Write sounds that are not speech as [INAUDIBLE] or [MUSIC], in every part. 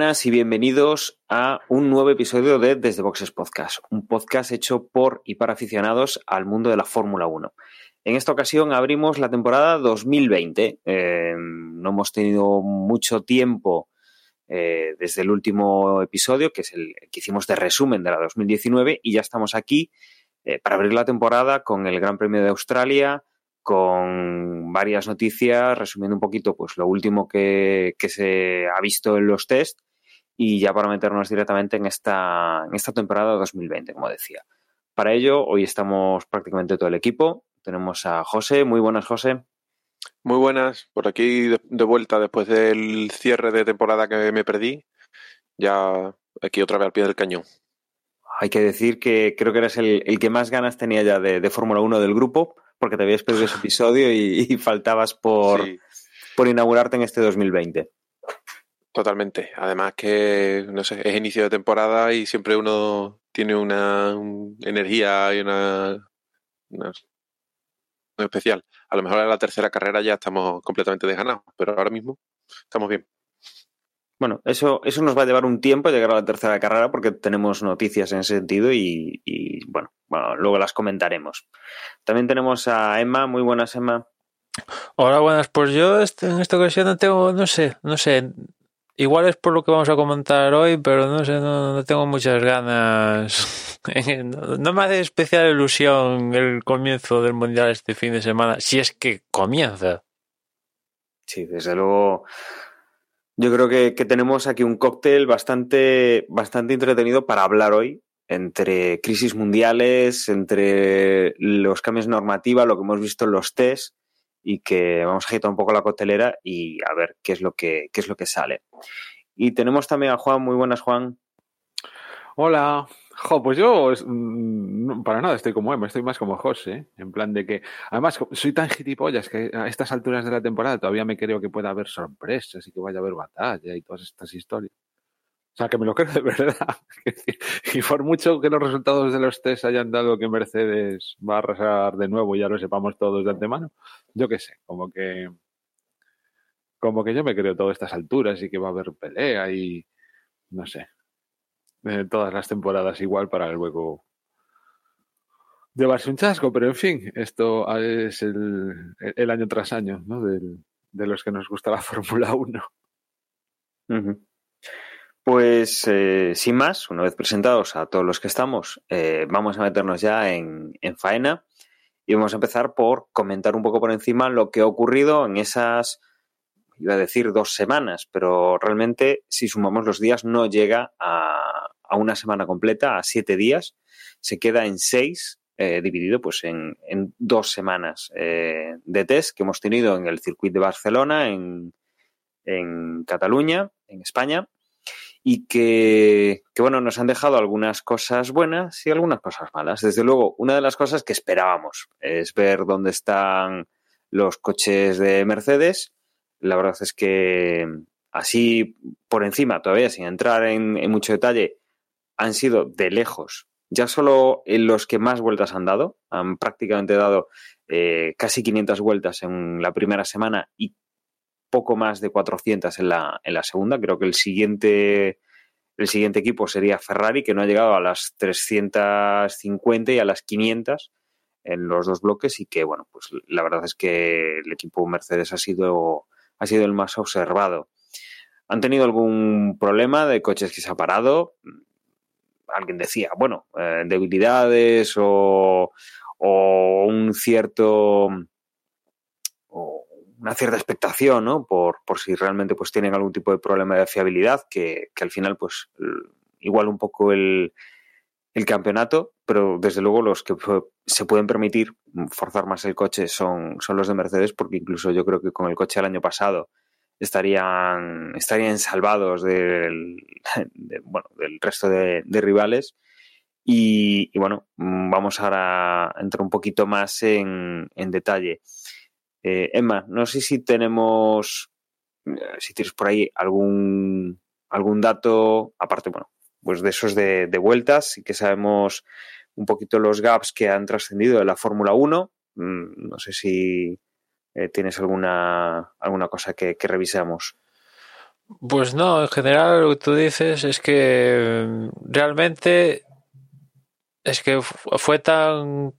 buenas y bienvenidos a un nuevo episodio de Desde Boxes Podcast, un podcast hecho por y para aficionados al mundo de la Fórmula 1. En esta ocasión abrimos la temporada 2020. Eh, no hemos tenido mucho tiempo eh, desde el último episodio, que es el que hicimos de resumen de la 2019, y ya estamos aquí eh, para abrir la temporada con el Gran Premio de Australia, con varias noticias, resumiendo un poquito pues lo último que, que se ha visto en los test y ya para meternos directamente en esta, en esta temporada 2020, como decía. Para ello, hoy estamos prácticamente todo el equipo. Tenemos a José. Muy buenas, José. Muy buenas. Por aquí de, vuelta después del cierre de temporada que me perdí. Ya aquí otra vez al pie del cañón. Hay que decir que creo que eres el, el que más ganas tenía ya de, de Fórmula 1 del grupo, porque te habías perdido ese [LAUGHS] episodio y, y faltabas por, Sí, por inaugurarte en este 2020. Totalmente. Además que, no sé, es inicio de temporada y siempre uno tiene una un- energía y una, una- una especial. A lo mejor en la tercera carrera ya estamos completamente desganados, pero ahora mismo estamos bien. Bueno, eso, eso nos va a llevar un tiempo llegar a la tercera carrera porque tenemos noticias en ese sentido y, y, bueno, bueno, luego las comentaremos. También tenemos a Emma. Muy buenas, Emma. Hola, buenas. Pues yo este- en esta ocasión no tengo, no sé, no sé. Igual es por lo que vamos a comentar hoy, pero no sé, no, tengo muchas ganas. [LAUGHS] No, me hace especial ilusión el comienzo del Mundial este fin de semana, si es que comienza. Sí, desde luego. Yo creo que, tenemos aquí un cóctel bastante, bastante entretenido para hablar hoy, entre crisis mundiales, entre los cambios normativa, lo que hemos visto en los test, y que vamos a agitar un poco la coctelera y a ver qué es lo que, qué es lo que sale. Y tenemos también a Juan, muy buenas, Juan. Hola. Jo, pues yo mm, para nada estoy como Emma, estoy más como José, en plan de que, además soy tan gilipollas que a estas alturas de la temporada todavía me creo que pueda haber sorpresas y que vaya a haber batalla y todas estas historias. O sea, que me lo creo de [LAUGHS] verdad. Y por mucho que los resultados de los test hayan dado que Mercedes va a arrasar de nuevo ya lo sepamos todos de antemano, yo qué sé, como que como que yo me creo todas estas alturas y que va a haber pelea y no sé de todas las temporadas igual para luego llevarse un chasco, pero en fin, esto es el, el año tras año, ¿no? Del- de los que nos gusta la [LAUGHS] Fórmula 1. Ujú. Pues eh, sin más, una vez presentados a todos los que estamos, eh, vamos a meternos ya en, en faena y vamos a empezar por comentar un poco por encima lo que ha ocurrido en esas, iba a decir dos semanas, pero realmente si sumamos los días no llega a, una semana completa, a siete días, se queda en seis, eh, dividido pues en, en dos semanas de test que hemos tenido en el circuito de Barcelona, en, en Cataluña, en España, y que, que, bueno, nos han dejado algunas cosas buenas y algunas cosas malas. Desde luego, una de las cosas que esperábamos es ver dónde están los coches de Mercedes. La verdad es que así por encima, todavía sin entrar en, mucho detalle, han sido de lejos, ya solo en los que más vueltas han dado, han prácticamente dado eh, casi 500 vueltas en la primera semana y poco más de 400 en la, en la segunda. Creo que el siguiente, el siguiente equipo sería Ferrari, que no ha llegado a las 350 y a las 500 en los dos bloques y que, bueno, pues la verdad es que el equipo Mercedes ha sido, ha sido el más observado. ¿Han tenido algún problema de coches que se ha parado? Alguien decía, bueno, eh, debilidades o, o un cierto o una cierta expectación, ¿no? Por, por si realmente pues tienen algún tipo de problema de fiabilidad, que, que al final, pues, igual un poco el, el, campeonato, pero desde luego los que se pueden permitir forzar más el coche son, son los de Mercedes, porque incluso yo creo que con el coche del año pasado estarían, estarían salvados del, [LAUGHS] de, bueno, del resto de, rivales. Y, y, bueno, vamos ahora a entrar un poquito más en, en detalle. Eh, Emma, no sé si tenemos, eh, si tienes por ahí algún, algún dato, aparte, bueno, pues de esos de, vueltas, y que sabemos un poquito los gaps que han trascendido de la Fórmula 1. Mm, no sé si eh, tienes alguna, alguna cosa que, que revisemos. Pues no, en general lo que tú dices es que mm, realmente es que fu- fue tan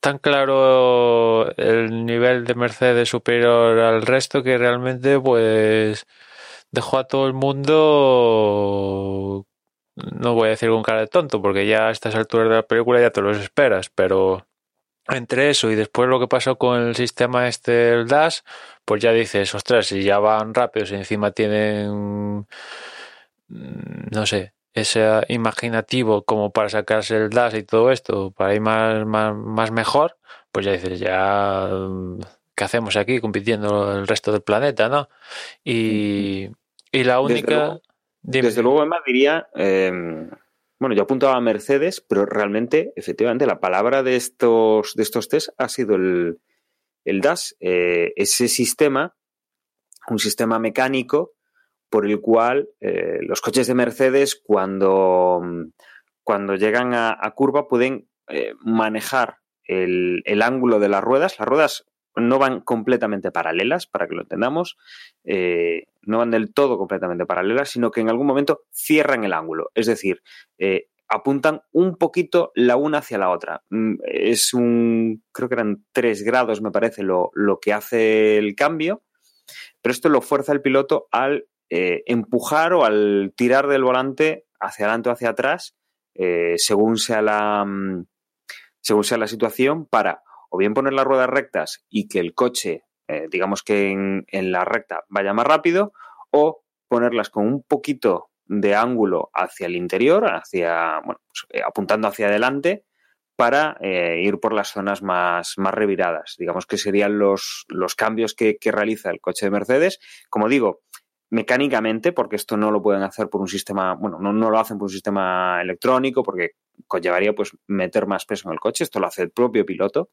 tan claro el nivel de Mercedes superior al resto que realmente pues dejó a todo el mundo no voy a decir con cara de tonto porque ya a estas alturas de la película ya te los esperas, pero entre eso y después lo que pasó con el sistema este del Dash, pues ya dices, ostras, si ya van rápidos y encima tienen, mm, no sé, ese imaginativo como para sacarse el Dash y todo esto, para ir más, más, más mejor, pues ya dices, ya, mm, ¿qué hacemos aquí compitiendo el resto del planeta, no? Y, y la Desde única... luego- Dime. Desde luego, Emma diría, eh, bueno, yo apuntaba a Mercedes, pero realmente, efectivamente, la palabra de estos, de estos test ha sido el, el DAS, eh, ese sistema, un sistema mecánico por el cual eh, los coches de Mercedes, cuando, cuando llegan a, curva, pueden eh, manejar el, el ángulo de las ruedas. Las ruedas no van completamente paralelas, para que lo entendamos, eh, no van del todo completamente paralelas, sino que en algún momento cierran el ángulo, es decir, apuntan un poquito la una hacia la otra. Mm, Es un, creo que eran tres grados, me parece, lo, lo que hace el cambio, pero esto lo fuerza el piloto al eh, empujar o al tirar del volante hacia adelante o hacia atrás, eh, según sea la mm, según sea la situación, para o bien poner las ruedas rectas y que el coche, eh, digamos que en, la recta vaya más rápido, o ponerlas con un poquito de ángulo hacia el interior, hacia, bueno, pues, apuntando hacia adelante, para ir por las zonas más, más reviradas. Digamos que serían los, los cambios que realiza el coche de Mercedes. Como digo, mecánicamente, porque esto no lo pueden hacer por un sistema, bueno, no, no lo hacen por un sistema electrónico, porque conllevaría pues meter más peso en el coche, esto lo hace el propio piloto,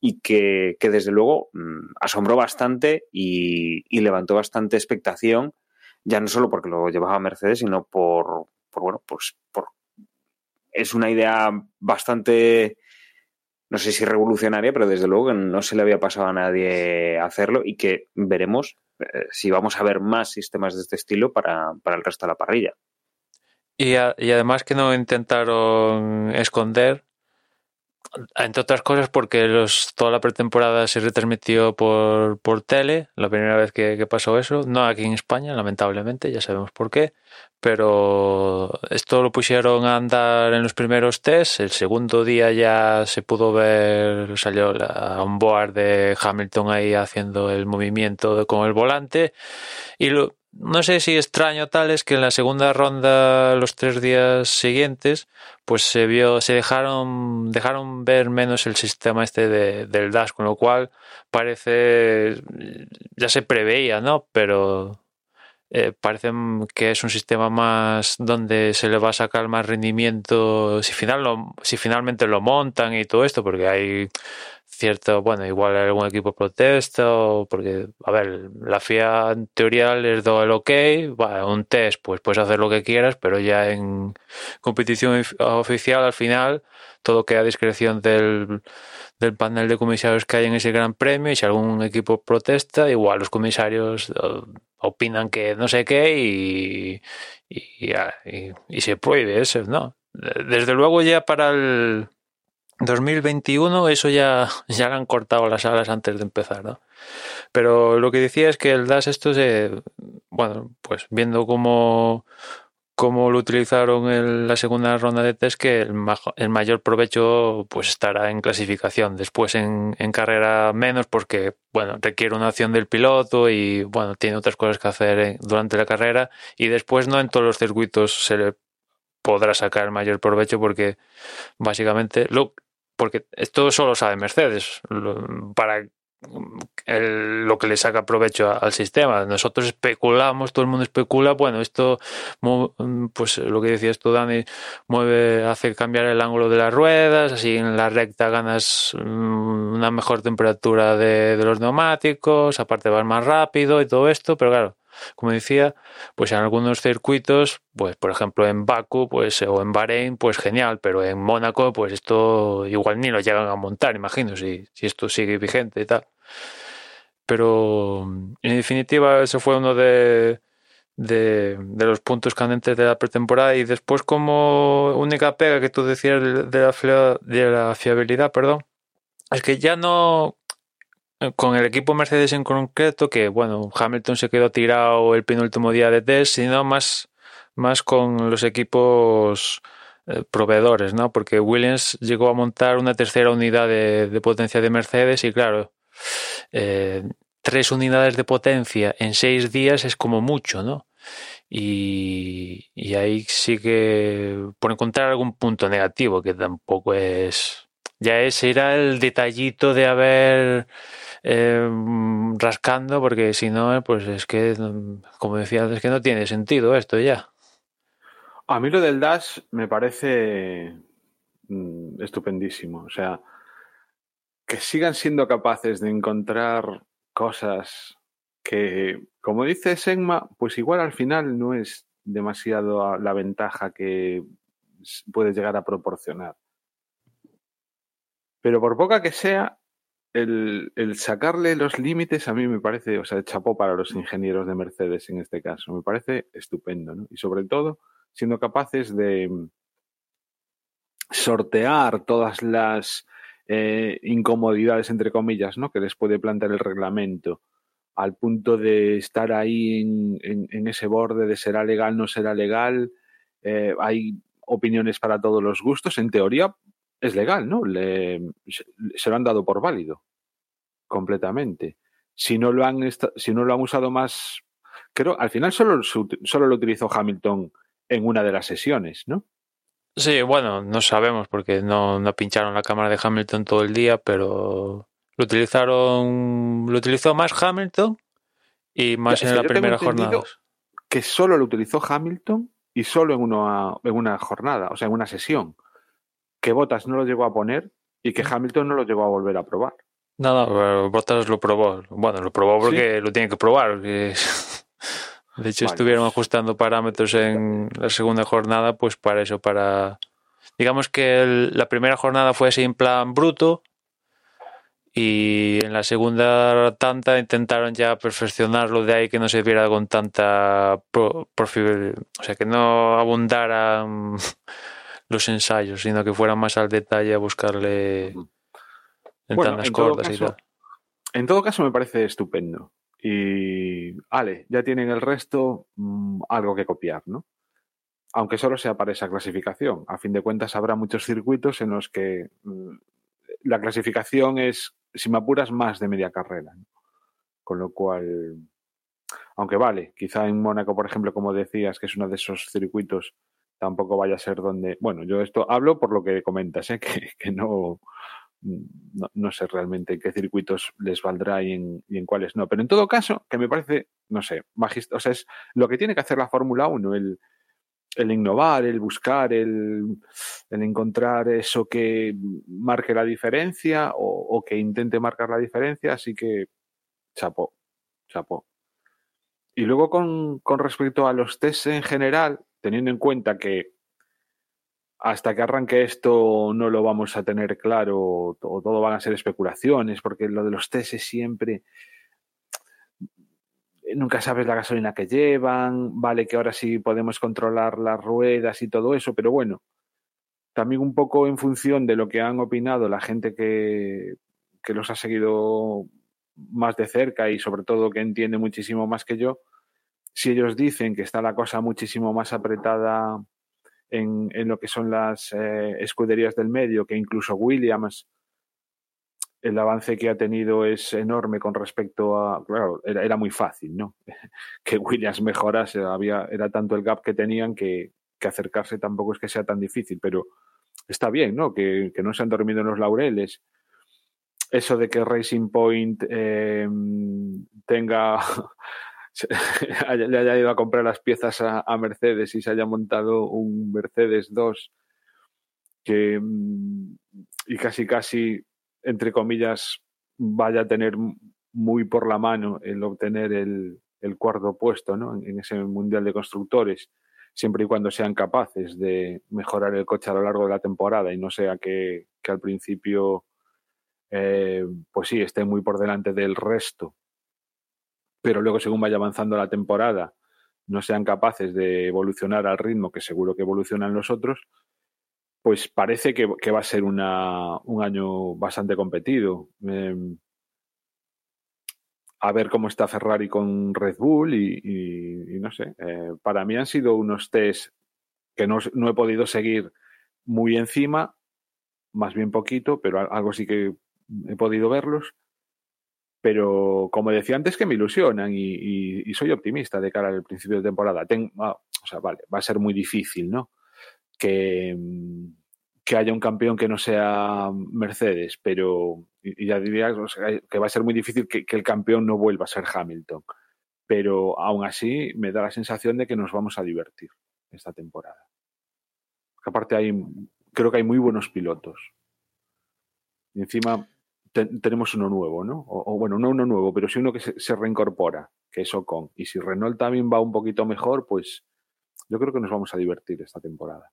y que, que desde luego mmm, asombró bastante y, y, levantó bastante expectación, ya no solo porque lo llevaba Mercedes, sino por, por bueno, pues por es una idea bastante no sé si revolucionaria, pero desde luego que no se le había pasado a nadie hacerlo y que veremos eh, si vamos a ver más sistemas de este estilo para, para el resto de la parrilla. Y, además que no intentaron esconder, entre otras cosas porque los, toda la pretemporada se retransmitió por, por tele, la primera vez que, que, pasó eso, no aquí en España, lamentablemente, ya sabemos por qué, pero esto lo pusieron a andar en los primeros tests, el segundo día ya se pudo ver, salió la onboard de Hamilton ahí haciendo el movimiento con el volante y lo, no sé si extraño tal es que en la segunda ronda, los tres días siguientes, pues se vio, se dejaron, dejaron ver menos el sistema este de, del dash, con lo cual parece, ya se preveía, ¿no? Pero eh, parece que es un sistema más donde se le va a sacar más rendimiento si, final lo, si finalmente lo montan y todo esto, porque hay cierto, bueno, igual algún equipo protesta porque, a ver, la FIA en teoría les da el ok, bueno, un test, pues puedes hacer lo que quieras, pero ya en competición oficial al final todo queda a discreción del, del panel de comisarios que hay en ese gran premio y si algún equipo protesta, igual los comisarios opinan que no sé qué y, y, y, y se prohíbe eso, ¿no? Desde luego ya para el 2021 eso ya, ya le han cortado las alas antes de empezar, ¿no? Pero lo que decía es que el DAS esto se, bueno, pues viendo cómo, cómo lo utilizaron en la segunda ronda de test, que el, ma el mayor provecho pues estará en clasificación, después en, en, carrera menos porque, bueno, requiere una acción del piloto y, bueno, tiene otras cosas que hacer durante la carrera y después no en todos los circuitos se le podrá sacar el mayor provecho porque básicamente lo porque esto solo sabe Mercedes. Para el, lo que le saca provecho al sistema. Nosotros especulamos, todo el mundo especula, bueno, esto, pues lo que decías tú, Dani, mueve, hace cambiar el ángulo de las ruedas, así en la recta ganas mm, una mejor temperatura de, de los neumáticos, aparte vas más rápido y todo esto, pero claro, como decía, pues en algunos circuitos, pues por ejemplo en Baku, pues o en Bahrein, pues genial, pero en Mónaco, pues esto igual ni lo llegan a montar, imagino, si, si esto sigue vigente y tal. Pero en definitiva, eso fue uno de, de, los puntos candentes de la pretemporada y después como única pega que tú decías de, la, de la fiabilidad, perdón, es que ya no con el equipo Mercedes en concreto, que bueno, Hamilton se quedó tirado el penúltimo día de test, sino más, más con los equipos eh, proveedores, ¿no? Porque Williams llegó a montar una tercera unidad de, de potencia de Mercedes y claro, eh, tres unidades de potencia en seis días es como mucho, ¿no? Y, y ahí sí que por encontrar algún punto negativo, que tampoco es... Ya ese era el detallito de haber eh, rascando, porque si no, pues es que, como decía antes, que no tiene sentido esto ya. A mí lo del Dash me parece mm, estupendísimo. O sea, que sigan siendo capaces de encontrar cosas que, como dice Segma, pues igual al final no es demasiado la ventaja que puede llegar a proporcionar. Pero por poca que sea, el, el sacarle los límites a mí me parece, o sea, chapó para los ingenieros de Mercedes en este caso, me parece estupendo. Y sobre todo, siendo capaces de mm, sortear todas las eh, incomodidades, entre comillas, ¿no? que les puede plantear el reglamento, al punto de estar ahí en, en- en ese borde de será legal, no será legal. Eh, hay opiniones para todos los gustos. En teoría es legal, ¿no? Le- se, se lo han dado por válido completamente. Si no lo han, si no lo han usado más, creo, al final solo, solo lo utilizó Hamilton en una de las sesiones, ¿no? Sí, bueno, no sabemos porque no, no pincharon la cámara de Hamilton todo el día, pero lo utilizaron, lo utilizó más Hamilton y más en la primera jornada. que solo lo utilizó Hamilton y solo en una, en una jornada, o sea, en una sesión. Que Bottas no lo llegó a poner y que Hamilton no lo llegó a volver a probar. No, no, pero Bottas lo probó. Bueno, lo probó porque lo tiene que probar. porque- [LAUGHS] De hecho, Vale, estuvieron ajustando parámetros en la segunda jornada, pues para eso, para... Digamos que el- la primera jornada fue así en plan bruto y en la segunda tanta intentaron ya perfeccionarlo de ahí que no se viera con tanta... pro- o sea, que no abundaran los ensayos, sino que fueran más al detalle a buscarle en Bueno, tandas en todo cortas y caso, tal. En todo caso, me parece estupendo. Y, ale, ya tienen el resto mm, algo que copiar, ¿no? Aunque solo sea para esa clasificación. A fin de cuentas, habrá muchos circuitos en los que mm, la clasificación es, si me apuras, más de media carrera. ¿no? Con lo cual, aunque vale, quizá en Mónaco, por ejemplo, como decías, que es uno de esos circuitos, tampoco vaya a ser donde. Bueno, yo esto hablo por lo que comentas, ¿eh? [LAUGHS] que, que no, no, sé realmente en qué circuitos les valdrá y en, y en cuáles no. Pero en todo caso, que me parece, no sé, magist o sea, es lo que tiene que hacer la Fórmula 1, el, el innovar, el buscar, el, el encontrar eso que marque la diferencia o, que intente marcar la diferencia. Así que, chapó, chapó. Y luego con, con respecto a los tests en general, teniendo en cuenta que hasta que arranque esto no lo vamos a tener claro o todo van a ser especulaciones, porque lo de los tests es siempre nunca sabes la gasolina que llevan, vale que ahora sí podemos controlar las ruedas y todo eso, pero bueno, también un poco en función de lo que han opinado la gente que, que los ha seguido más de cerca y sobre todo que entiende muchísimo más que yo, si ellos dicen que está la cosa muchísimo más apretada en, en lo que son las eh, escuderías del medio, que incluso Williams, el avance que ha tenido es enorme con respecto a, claro, era, muy fácil, ¿no? [LAUGHS] que Williams mejorase, había, era tanto el gap que tenían que, acercarse tampoco es que sea tan difícil, pero está bien, ¿no? Que, que no se han dormido en los laureles. eso de que Racing Point eh, tenga [LAUGHS] [LAUGHS] le haya ido a comprar las piezas a, Mercedes y se haya montado un Mercedes 2 que mm, y casi casi entre comillas vaya a tener muy por la mano el obtener el, cuarto puesto ¿no? en, en ese mundial de constructores siempre y cuando sean capaces de mejorar el coche a lo largo de la temporada y no sea que, que al principio eh, pues sí, esté muy por delante del resto, pero luego según vaya avanzando la temporada no sean capaces de evolucionar al ritmo que seguro que evolucionan los otros, pues parece que, va a ser una, un año bastante competido. Eh, a ver cómo está Ferrari con Red Bull y no sé, eh, para mí han sido unos test que no, no, he podido seguir muy encima, más bien poquito, pero algo sí que he podido verlos. Pero como decía antes, que me ilusionan y, soy optimista de cara al principio de temporada. Ah, o sea, vale, va a ser muy difícil, ¿no? Que, que haya un campeón que no sea Mercedes, pero y ya diría que va a ser muy difícil que, que, el campeón no vuelva a ser Hamilton. Pero aún así me da la sensación de que nos vamos a divertir esta temporada. Aparte hay, creo que hay muy buenos pilotos. Y encima te, tenemos uno nuevo, ¿no? O, o, bueno, no uno nuevo, pero sí uno que se, se, reincorpora, que es Ocon. Y si Renault también va un poquito mejor, pues yo creo que nos vamos a divertir esta temporada.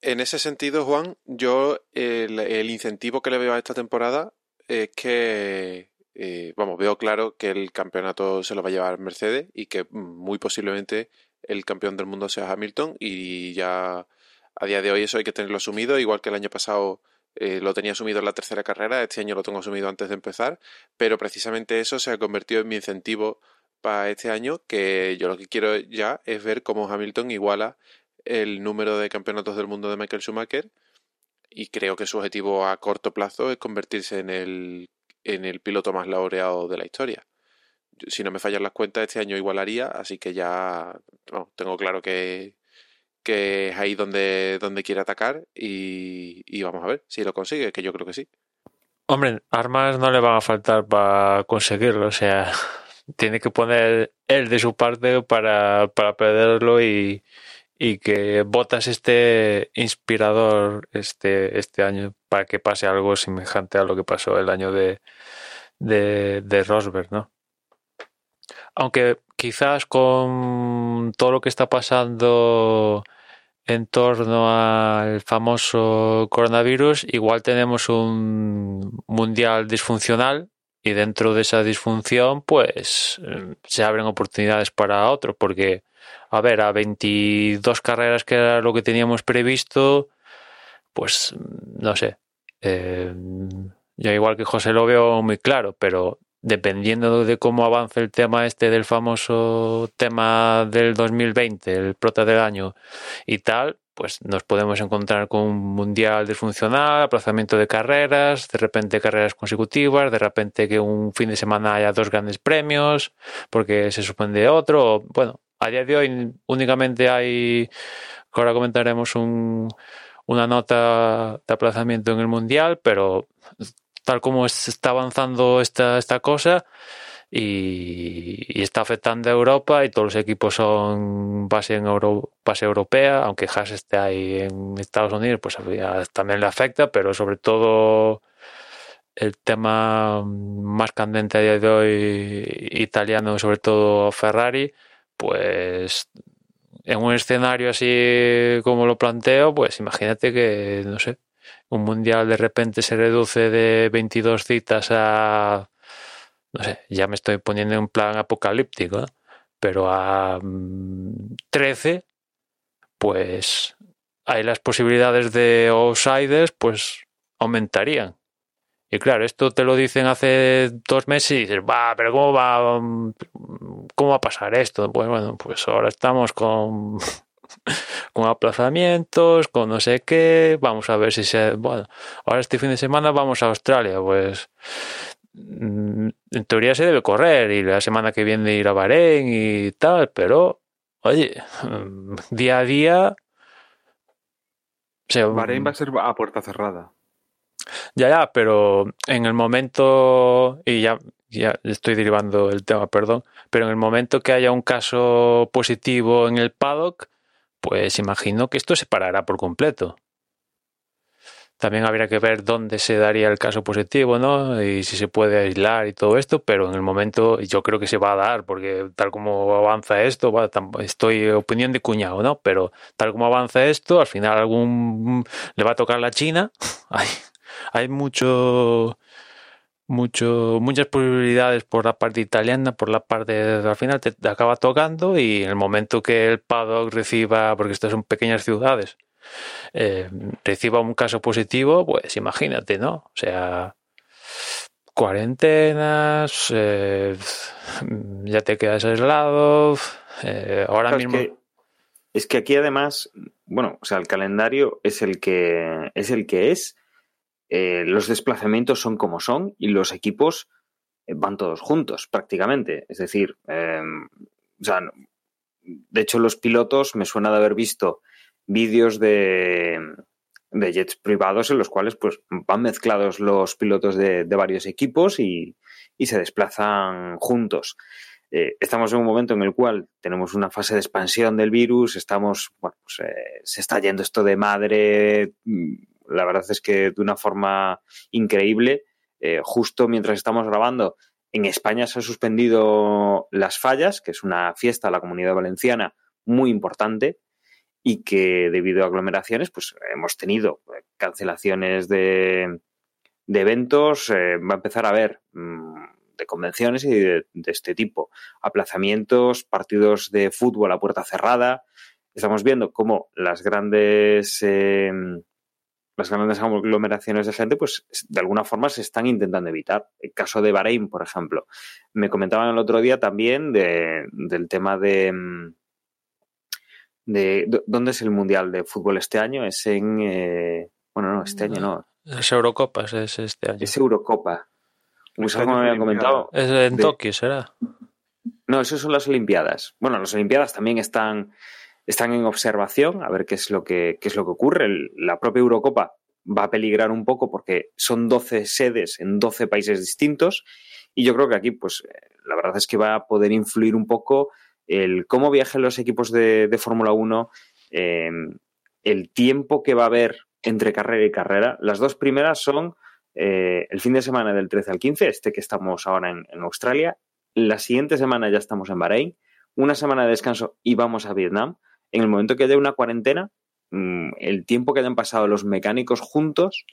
En ese sentido, Juan, yo el, el incentivo que le veo a esta temporada es que, eh, vamos, veo claro que el campeonato se lo va a llevar Mercedes y que muy posiblemente el campeón del mundo sea Hamilton y ya a día de hoy eso hay que tenerlo asumido, igual que el año pasado eh, lo tenía asumido en la tercera carrera, este año lo tengo asumido antes de empezar, pero precisamente eso se ha convertido en mi incentivo para este año, que yo lo que quiero ya es ver cómo Hamilton iguala el número de campeonatos del mundo de Michael Schumacher y creo que su objetivo a corto plazo es convertirse en el, en el piloto más laureado de la historia. Si no me fallan las cuentas, este año igualaría, así que ya tengo claro que, que es ahí donde, donde quiere atacar y, y, vamos a ver si lo consigue, que yo creo que sí. Hombre, armas no le van a faltar para conseguirlo, o sea, [LAUGHS] tiene que poner él de su parte para, para perderlo y, y que Botas esté inspirador este, este año para que pase algo semejante a lo que pasó el año de, de, de Rosberg, ¿no? Aunque quizás con todo lo que está pasando en torno al famoso coronavirus, igual tenemos un mundial disfuncional y dentro de esa disfunción, pues se abren oportunidades para otro, porque, a ver, a 22 carreras que era lo que teníamos previsto, pues no sé. Eh, yo igual que José lo veo muy claro, pero dependiendo de cómo avance el tema este del famoso tema del 2020, el prota del año y tal, pues nos podemos encontrar con un mundial disfuncional, aplazamiento de carreras, de repente carreras consecutivas, de repente que un fin de semana haya dos grandes premios, porque se suspende otro. Bueno, a día de hoy únicamente hay, ahora comentaremos un, una nota de aplazamiento en el mundial, pero tal como está avanzando esta, esta cosa y, está afectando a Europa y todos los equipos son base en Euro, base europea, aunque Haas esté ahí en Estados Unidos, pues también le afecta, pero sobre todo el tema más candente a día de hoy italiano, sobre todo Ferrari, pues en un escenario así como lo planteo, pues imagínate que, no sé, un mundial de repente se reduce de 22 citas a, no sé, ya me estoy poniendo en plan apocalíptico, ¿eh? pero a 13, mm, pues ahí las posibilidades de outsiders pues aumentarían. Y claro, esto te lo dicen hace dos meses y dices, va, pero ¿cómo va, cómo va a pasar esto? Pues bueno, pues ahora estamos con con aplazamientos, con no sé qué, vamos a ver si se... Bueno, ahora este fin de semana vamos a Australia, pues mm, en teoría se debe correr y la semana que viene ir a Bahrein y tal, pero oye, día a día... O sea, Bahrein va a ser a puerta cerrada. Ya, ya, pero en el momento, y ya, ya estoy derivando el tema, perdón, pero en el momento que haya un caso positivo en el paddock, pues imagino que esto se parará por completo. También habría que ver dónde se daría el caso positivo, ¿no? Y si se puede aislar y todo esto, pero en el momento yo creo que se va a dar, porque tal como avanza esto, estoy opinión de cuñado, ¿no? Pero tal como avanza esto, al final algún le va a tocar la China. [LAUGHS] hay, hay mucho mucho, muchas posibilidades por la parte italiana, por la parte al final te, acaba tocando y en el momento que el paddock reciba, porque estas son pequeñas ciudades, eh, reciba un caso positivo, pues imagínate, ¿no? O sea, cuarentenas, eh, ya te quedas aislado, eh, ahora mismo... Es que, es que aquí además, bueno, o sea, el calendario es el que es el que es eh, los desplazamientos son como son y los equipos eh, van todos juntos prácticamente. Es decir, em, o sea, de hecho los pilotos me suena de haber visto vídeos de, jets privados en los cuales pues van mezclados los pilotos de, varios equipos y, y, se desplazan juntos. Eh, estamos en un momento en el cual tenemos una fase de expansión del virus, estamos, pues, se está yendo esto de madre la verdad es que de una forma increíble. Eh, justo mientras estamos grabando, en España se han suspendido las fallas, que es una fiesta a la comunidad valenciana muy importante y que debido a aglomeraciones, pues hemos tenido eh, cancelaciones de, eventos, eh, va a empezar a haber mm, de convenciones y de, este tipo, aplazamientos, partidos de fútbol a puerta cerrada. Estamos viendo cómo las grandes las grandes aglomeraciones de gente, pues de alguna forma se están intentando evitar. El caso de Bahrein, por ejemplo. Me comentaban el otro día también del tema de, mm, de, ¿Dónde es el Mundial de Fútbol este año? Es en... Eh, bueno, no, este año no. Es Eurocopa, es este año. Es Eurocopa. Este me habían comentado. Es en Tokio, será. No, eso son las Olimpiadas. Bueno, las Olimpiadas también están están en observación a ver qué es lo que, es lo que ocurre. la propia Eurocopa va a peligrar un poco porque son 12 sedes en 12 países distintos y yo creo que aquí, pues, eh, la verdad es que va a poder influir un poco el cómo viajen los equipos de, Fórmula 1, em, el tiempo que va a haber entre carrera y carrera. Las dos primeras son eh, el fin de semana del 13 al 15, este que estamos ahora en Australia. La siguiente semana ya estamos en Bahrein, una semana de descanso y vamos a Vietnam en el momento que haya una cuarentena, mm, el tiempo que hayan pasado los mecánicos juntos,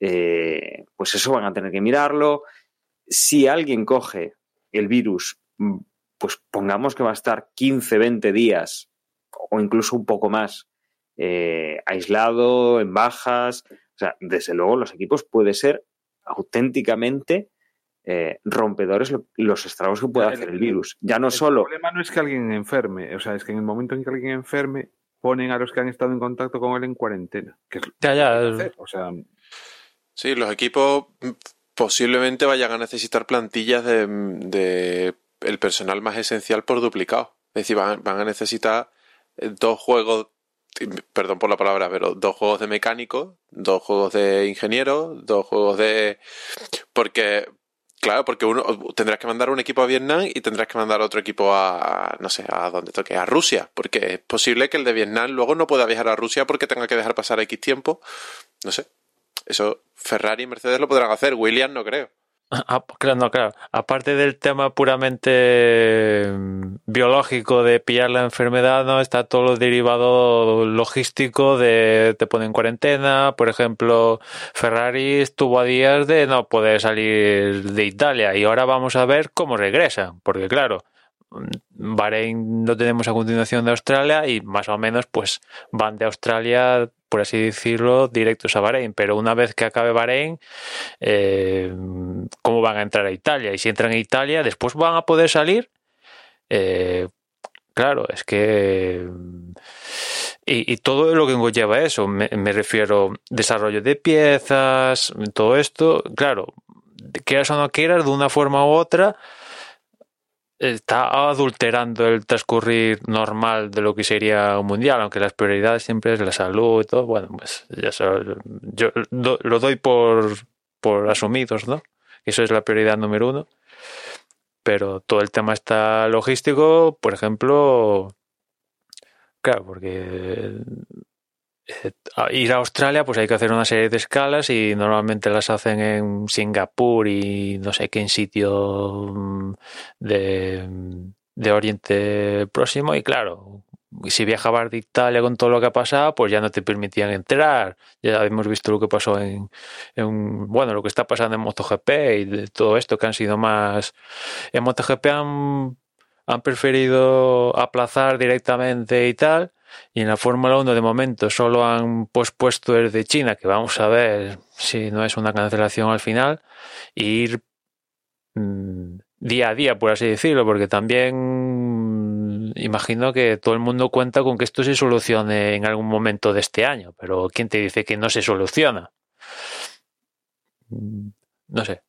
eh, pues eso van a tener que mirarlo. Si alguien coge el virus, mm, pues pongamos que va a estar 15, 20 días o incluso un poco más eh, aislado, en bajas. O sea, desde luego los equipos puede ser auténticamente eh, rompedores los estragos que puede hacer el virus. Ya no solo. El problema no es que alguien enferme, o sea, es que en el momento en que alguien enferme, ponen a los que han estado en contacto con él en cuarentena. ya, ya. O sea. Sí, los equipos posiblemente vayan a necesitar plantillas de, el personal más esencial por duplicado. Es decir, van, van a necesitar eh, dos juegos perdón por la palabra, pero dos juegos de mecánico, dos juegos de ingeniero, dos juegos de... Porque Claro, porque uno tendrás que mandar un equipo a Vietnam y tendrás que mandar otro equipo a, no sé, a donde toque, a Rusia, porque es posible que el de Vietnam luego no pueda viajar a Rusia porque tenga que dejar pasar X tiempo. No sé. Eso Ferrari y Mercedes lo podrán hacer, Williams no creo. [LAUGHS] Ah, claro, no, claro. Aparte del tema puramente mm, biológico de pillar la enfermedad, ¿no? Está todo lo derivado logístico de te ponen cuarentena. Por ejemplo, Ferrari estuvo a días de no poder salir de Italia y ahora vamos a ver cómo regresa. Porque claro, Bahrein lo tenemos a continuación de Australia y más o menos pues van de Australia por así decirlo, directos a Bahrein. Pero una vez que acabe Bahrein, eh, ¿cómo van a entrar a Italia? Y si entran a Italia, después van a poder salir. Eh, claro, es que. Y, todo lo que conlleva eso, me, me, refiero desarrollo de piezas, todo esto, claro, quieras o no quieras, de una forma u otra, está adulterando el transcurrir normal de lo que sería un mundial, aunque las prioridades siempre es la salud y todo. Bueno, pues ya sabes, yo lo doy por, por asumidos, ¿no? Eso es la prioridad número uno. Pero todo el tema está logístico, por ejemplo, claro, porque eh, ir a Australia pues hay que hacer una serie de escalas y normalmente las hacen en Singapur y no sé qué sitio mm, de, de Oriente Próximo y claro, si viajabas de Italia con todo lo que ha pasado pues ya no te permitían entrar. Ya hemos visto lo que pasó en, en bueno, lo que está pasando en MotoGP y de todo esto que han sido más... En MotoGP han, han preferido aplazar directamente y tal. Y en la Fórmula 1 de momento solo han pospuesto desde China, que vamos a ver si no es una cancelación al final, e ir mm, día a día, por así decirlo, porque también mm, imagino que todo el mundo cuenta con que esto se solucione en algún momento de este año, pero ¿quién te dice que no se soluciona? Mm, No sé.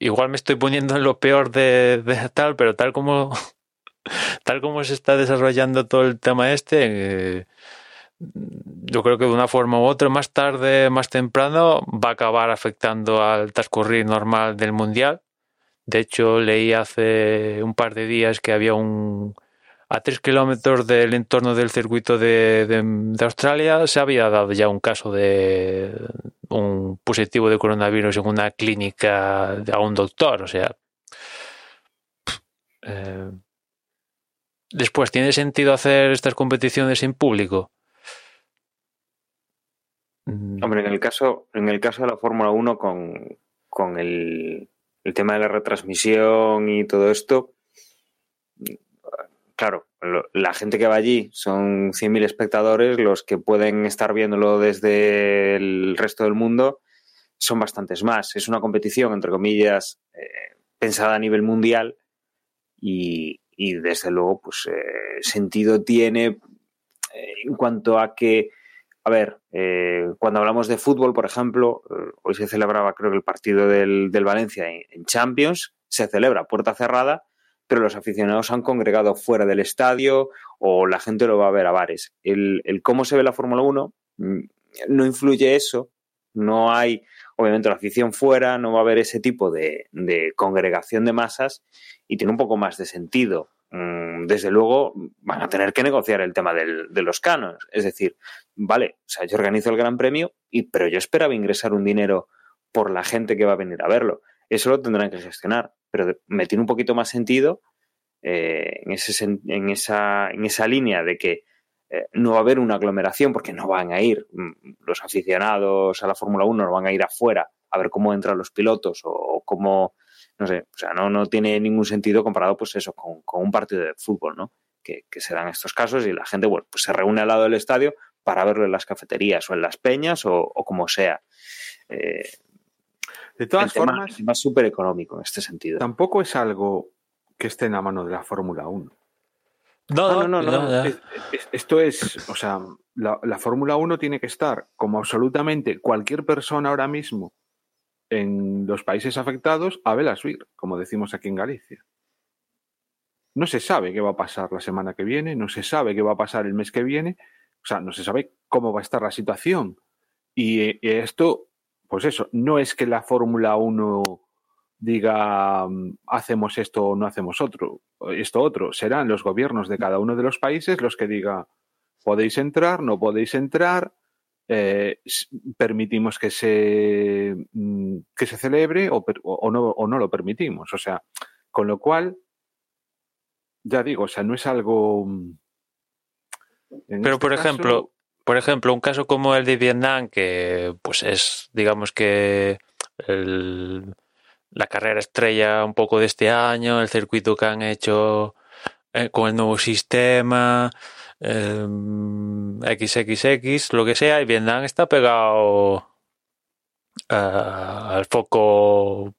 Igual me estoy poniendo en lo peor de, de tal, pero tal como tal como se está desarrollando todo el tema este, eh, yo creo que de una forma u otra, más tarde, más temprano, va a acabar afectando al transcurrir normal del Mundial. De hecho, leí hace un par de días que había un... A tres kilómetros del entorno del circuito de, Australia se había dado ya un caso de un positivo de coronavirus en una clínica a un doctor. O sea, eh, Después, ¿tiene sentido hacer estas competiciones sin público? Mm, Hombre, en el caso, en el caso de la Fórmula 1 con, con el, el tema de la retransmisión y todo esto, claro, la gente que va allí son 100.000 espectadores, los que pueden estar viéndolo desde el resto del mundo son bastantes más. Es una competición, entre comillas, eh, pensada a nivel mundial y, y, desde luego, pues eh, sentido tiene eh, en cuanto a que a ver, eh, cuando hablamos de fútbol, por ejemplo, eh, hoy se celebraba, creo que el partido del, del Valencia en, Champions, se celebra puerta cerrada, pero los aficionados han congregado fuera del estadio o la gente lo va a ver a bares. El, el cómo se ve la Fórmula 1 mm, no influye eso, no hay, obviamente, la afición fuera, no va a haber ese tipo de, congregación de masas y tiene un poco más de sentido desde luego van a tener que negociar el tema del, de los canos. Es decir, vale, o sea, yo organizo el Gran Premio, y, pero yo esperaba ingresar un dinero por la gente que va a venir a verlo. Eso lo tendrán que gestionar, pero me tiene un poquito más sentido eh, en, ese, en, esa, en esa línea de que eh, no va a haber una aglomeración porque no van a ir los aficionados a la Fórmula 1, no van a ir afuera a ver cómo entran los pilotos o, o cómo no sé, o sea, no, no tiene ningún sentido comparado, pues eso, con, con un partido de fútbol, ¿no? Que, que, se dan estos casos y la gente, bueno, pues se reúne al lado del estadio para verlo en las cafeterías o en las peñas o, o como sea. Eh, de todas el formas, tema es súper económico en este sentido. Tampoco es algo que esté en la mano de la Fórmula 1. No, no, no. no, no. Es, es, esto es, o sea, la, la Fórmula 1 tiene que estar como absolutamente cualquier persona ahora mismo en los países afectados a velas como decimos aquí en Galicia. No se sabe qué va a pasar la semana que viene, no se sabe qué va a pasar el mes que viene, o sea, no se sabe cómo va a estar la situación. Y, y esto, pues eso, no es que la Fórmula 1 diga hacemos esto o no hacemos otro, esto otro, serán los gobiernos de cada uno de los países los que diga podéis entrar, no podéis entrar, eh, permitimos que se, que se celebre o, o, no, o no lo permitimos. O sea, con lo cual, ya digo, o sea, no es algo. Pero, este por caso, ejemplo, por ejemplo, un caso como el de Vietnam, que pues es, digamos que el, la carrera estrella un poco de este año, el circuito que han hecho eh, con el nuevo sistema, eh, XXX, lo que sea, y Vietnam está pegado uh, al foco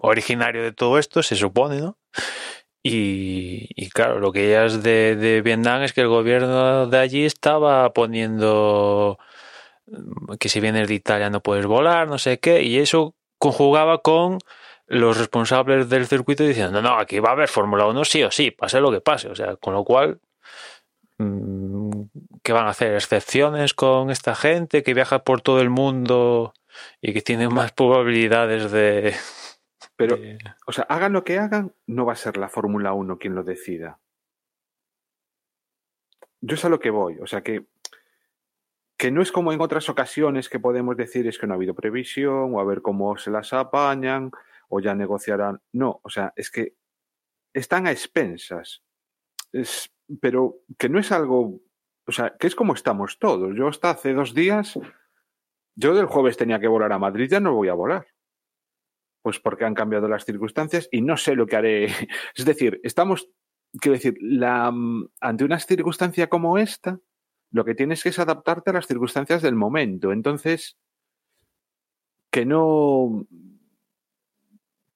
originario de todo esto, se supone, ¿no? Y, y claro, lo que ya es de, de, Vietnam es que el gobierno de allí estaba poniendo que si vienes de Italia no puedes volar, no sé qué, y eso conjugaba con los responsables del circuito diciendo, no, aquí va a haber Fórmula 1 sí o sí, pase lo que pase. O sea, con lo cual, mm, ¿qué van a hacer? ¿Excepciones con esta gente que viaja por todo el mundo y que tiene más probabilidades de... Pero, de- o sea, hagan lo que hagan, no va a ser la Fórmula 1 quien lo decida. Yo es a lo que voy. O sea, que, que no es como en otras ocasiones que podemos decir es que no ha habido previsión o a ver cómo se las apañan o ya negociarán. No, o sea, es que están a expensas. Es, pero que no es algo, o sea, que es como estamos todos. Yo hasta hace dos días, yo del jueves tenía que volar a Madrid, ya no voy a volar. Pues porque han cambiado las circunstancias y no sé lo que haré. [LAUGHS] Es decir, estamos, quiero decir, la, ante una circunstancia como esta, lo que tienes que es adaptarte a las circunstancias del momento. Entonces, que no.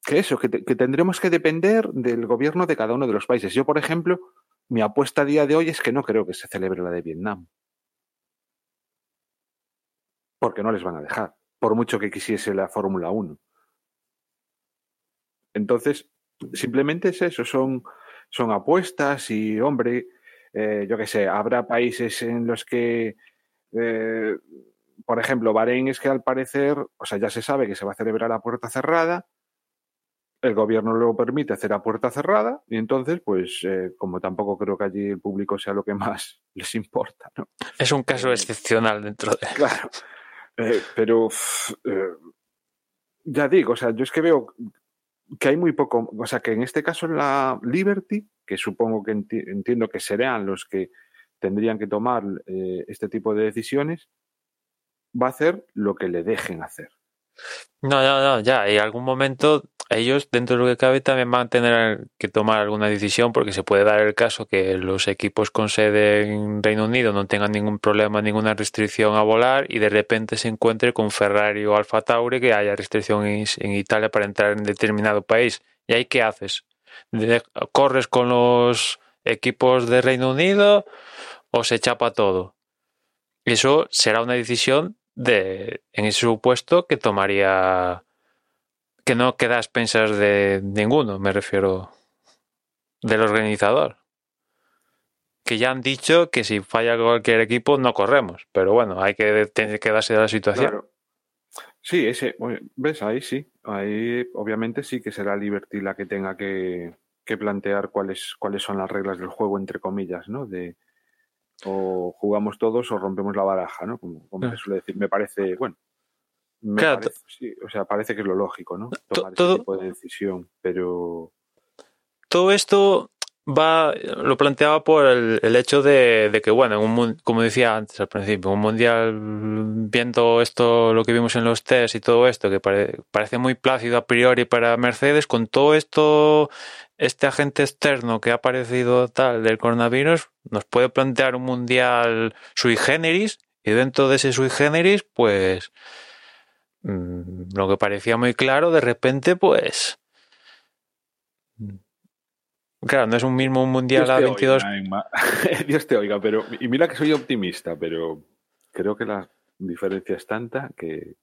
Que eso, que, te- que tendremos que depender del gobierno de cada uno de los países. Yo, por ejemplo, mi apuesta a día de hoy es que no creo que se celebre la de Vietnam. Porque no les van a dejar, por mucho que quisiese la Fórmula 1. Entonces, simplemente es eso, son, son apuestas y, hombre, eh, yo qué sé, habrá países en los que, eh, por ejemplo, Bahrein es que al parecer, o sea, ya se sabe que se va a celebrar a puerta cerrada, el gobierno lo permite hacer a puerta cerrada y entonces, pues, eh, como tampoco creo que allí el público sea lo que más [LAUGHS] les importa, ¿no? Es un caso excepcional dentro de... Claro. Eh, pero eh, ya digo, o sea, yo es que veo que hay muy poco, o sea, que en este caso la Liberty, que supongo que enti- entiendo que serán los que tendrían que tomar eh, este tipo de decisiones, va a hacer lo que le dejen hacer. No, no, no, ya, en algún momento ellos, dentro de lo que cabe, también van a tener que tomar alguna decisión porque se puede dar el caso que los equipos con sede en Reino Unido no tengan ningún problema, ninguna restricción a volar y de repente se encuentre con Ferrari o Alfa Tauri que haya restricción en, Italia para entrar en determinado país. ¿Y ahí qué haces? ¿Corres con los equipos de Reino Unido o se chapa todo? Eso será una decisión de, en ese supuesto que tomaría que no queda a expensas de ninguno, me refiero del organizador. Que ya han dicho que si falla cualquier equipo no corremos, pero bueno, hay que tener que darse de la situación. Claro. Sí, ese, ves, ahí sí, ahí obviamente sí que será Liberty la que tenga que, que plantear cuáles, cuáles son las reglas del juego, entre comillas, ¿no? De o jugamos todos o rompemos la baraja, ¿no? Como, como se suele decir. Me parece, bueno, me Claro, parece, sí, o sea, parece que es lo lógico, ¿no? To- Tomar todo- ese tipo de decisión, pero Todo esto va, lo planteaba por el, el hecho de, de que, bueno, en un, como decía antes al principio, un mundial, viendo esto, lo que vimos en los test y todo esto, que pare- parece muy plácido a priori para Mercedes, con todo esto, este agente externo que ha aparecido tal del coronavirus, nos puede plantear un mundial sui generis, y dentro de ese sui generis, pues, mm, lo que parecía muy claro, de repente, pues, Claro, no es un mismo un mundial Dios a te 22. oiga, Emma. [LAUGHS] Dios te oiga, pero y mira que soy optimista, pero creo que la diferencia es tanta que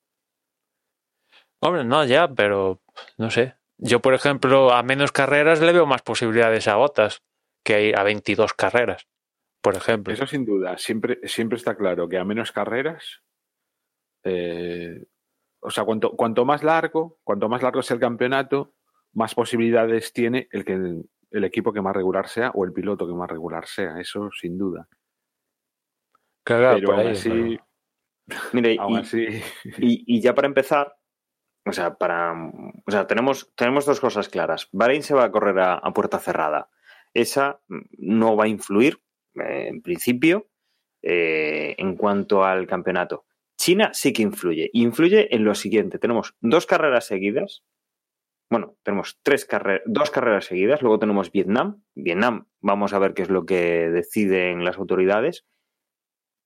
Hombre, no, ya, pero no sé. Yo, por ejemplo, a menos carreras le veo más posibilidades a Botas que a 22 carreras, por ejemplo. Eso sin duda, siempre, siempre está claro que a menos carreras, eh, o sea, cuanto, cuanto más largo, cuanto más largo sea el campeonato, más posibilidades tiene el que el, el equipo que más regular sea o el piloto que más regular sea, eso sin duda. Claro, Pero por aún ahí, así, Mire, aún y, así, y- y ya para empezar, o sea, para, o sea, tenemos, tenemos dos cosas claras. Bahrein se va a correr a, a puerta cerrada. Esa no va a influir, eh, en principio, eh, en cuanto al campeonato. China sí que influye. Influye en lo siguiente. Tenemos dos carreras seguidas. Bueno, tenemos tres carreras, dos carreras seguidas. Luego tenemos Vietnam. Vietnam, vamos a ver qué es lo que deciden las autoridades.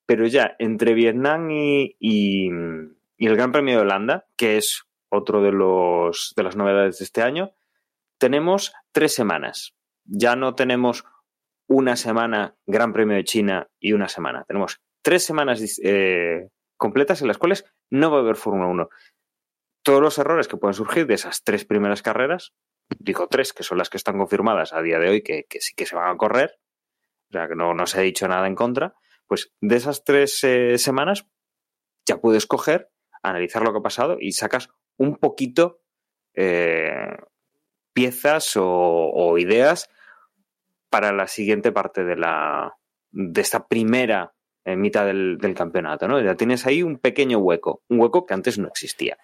Pero ya entre Vietnam y, y, el Gran Premio de Holanda, que es otro de los de las novedades de este año, tenemos tres semanas. Ya no tenemos una semana Gran Premio de China y una semana. Tenemos tres semanas eh, completas en las cuales no va a haber Fórmula 1. todos los errores que pueden surgir de esas tres primeras carreras, digo tres, que son las que están confirmadas a día de hoy, que, sí que se van a correr, o sea, que no, no se ha dicho nada en contra, pues de esas tres eh, semanas ya puedes coger, analizar lo que ha pasado y sacas un poquito eh, piezas o, o ideas para la siguiente parte de la de esta primera eh, mitad del, del campeonato, ¿no? Ya tienes ahí un pequeño hueco, un hueco que antes no existía.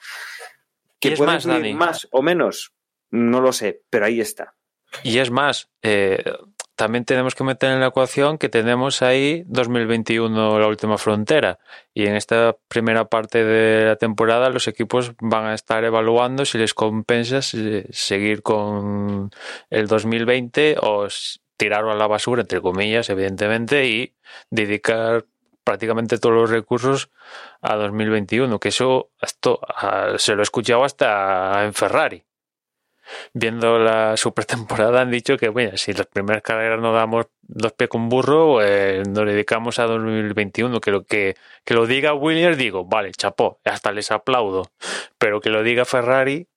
¿Que es puede más, Dani. más o menos? No lo sé, pero ahí está. Y es más, eh, también tenemos que meter en la ecuación que tenemos ahí 2021 la última frontera. Y en esta primera parte de la temporada los equipos van a estar evaluando si les compensa seguir con el 2020 o tirarlo a la basura, entre comillas, evidentemente, y dedicar prácticamente todos los recursos a 2021. Que eso esto, se lo he escuchado hasta en Ferrari viendo la supertemporada han dicho que, bueno, si las primeras carreras no damos dos pies con burro, pues nos dedicamos a 2021. Que lo, que, que lo diga Williams, digo, vale, chapó, hasta les aplaudo. Pero que lo diga Ferrari,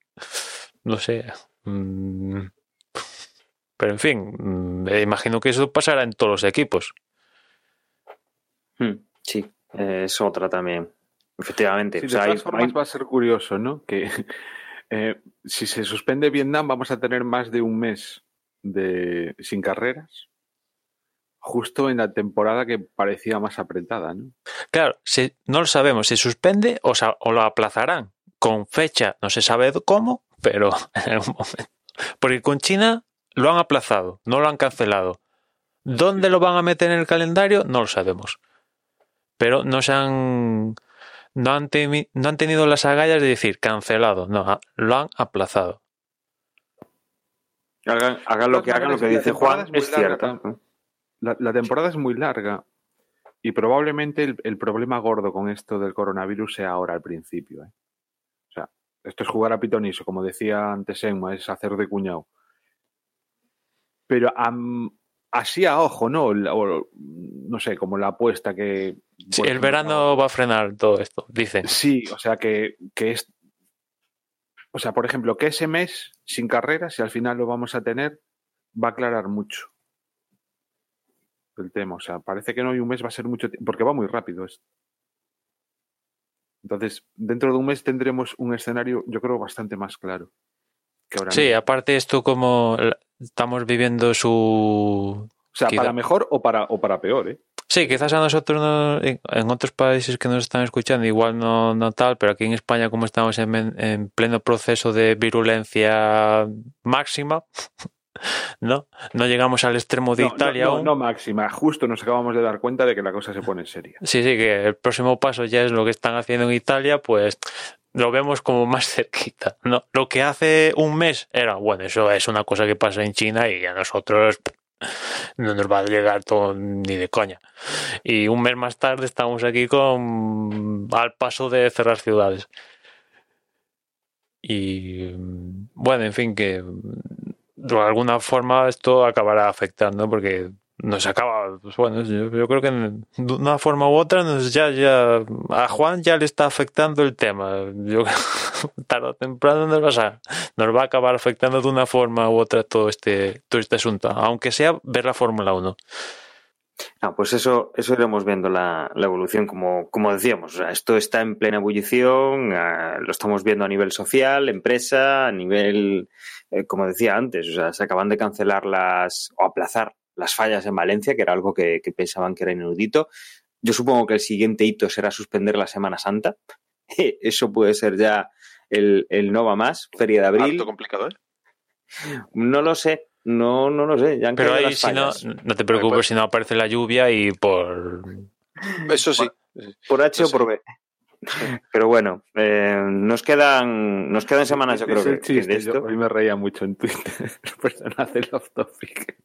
no sé. mm, Pero en fin, mm, imagino que eso pasará en todos los equipos. Hmm, Sí, es otra también. Efectivamente. Sí, O de sea, hay- todas formas hay- va a ser curioso, ¿no? Que [LAUGHS] eh, si se suspende Vietnam vamos a tener más de un mes de sin carreras, justo en la temporada que parecía más apretada, ¿no? Claro, si, no lo sabemos si suspende o, sa- o lo aplazarán con fecha, no se sabe cómo, pero [LAUGHS] en algún momento. Porque con China lo han aplazado, no lo han cancelado. ¿Dónde lo van a meter en el calendario? No lo sabemos. Pero no se han no han, temi- no han tenido las agallas de decir cancelado, no, lo han aplazado. hagan, hagan lo que hagan, lo que dice Juan es muy es cierto. La, la temporada es muy larga y probablemente el, el problema gordo con esto del coronavirus sea ahora al principio. ¿eh? O sea, esto es jugar a pitoniso, como decía antes Emma, es hacer de cuñado. Pero am- así a ojo, ¿no? O, no sé, como la apuesta que... Sí, el verano va a frenar todo esto, dicen. Sí, o sea que, que es. O sea, por ejemplo, que ese mes sin carreras, si al final lo vamos a tener, va a aclarar mucho el tema. O sea, parece que no hay un mes va a ser mucho tiempo, porque va muy rápido esto. Entonces, dentro de un mes tendremos un escenario, yo creo, bastante más claro. Que ahora Sí, mismo. aparte esto como estamos viviendo su O sea, quizá- para mejor o para, o para peor, ¿eh? Sí, quizás a nosotros no- en, en otros países que nos están escuchando igual no, no tal, pero aquí en España como estamos en, en pleno proceso de virulencia máxima, [LAUGHS] ¿no? No llegamos al extremo de No, no, Italia no, aún. no máxima. Justo nos acabamos de dar cuenta de que la cosa se pone seria. Sí, sí, que el próximo paso ya es lo que están haciendo en Italia, pues lo vemos como más [LAUGHS] cerquita, ¿no? Lo que hace un mes era, bueno, eso es una cosa que pasa en China y a nosotros [LAUGHS] no nos va a llegar todo ni de coña. Y un mes más tarde estamos aquí con al paso de cerrar ciudades. Y bueno, en fin, que de alguna forma esto acabará afectando porque nos acaba, pues bueno, yo, creo que de una forma u otra nos ya, ya, a Juan ya le está afectando el tema. Yo [LAUGHS] tarde o temprano nos, vas a- nos va a acabar afectando de una forma u otra todo este, todo este asunto, aunque sea ver la Fórmula 1. Ah, pues eso, eso iremos viendo la, la evolución, como, como decíamos. O sea, esto está en plena ebullición, ah, lo estamos viendo a nivel social, empresa, a nivel, eh, como decía antes, o sea, se acaban de cancelar las, o aplazar las fallas en Valencia, que era algo que, que pensaban que era inaudito. Yo supongo que el siguiente hito será suspender la Semana Santa. [LAUGHS] Eso puede ser ya el, el no va más, Feria de Abril. Harto complicado, ¿eh? No lo sé, no, no lo sé. Ya han Pero ahí las si no, no te preocupes pues. si no aparece la lluvia y por... Eso sí. Por H No o por sé. B. Pero bueno, eh, nos quedan nos quedan semanas, yo creo que, que chiste, de yo esto. hoy me reía mucho en Twitter. El personaje del off topic.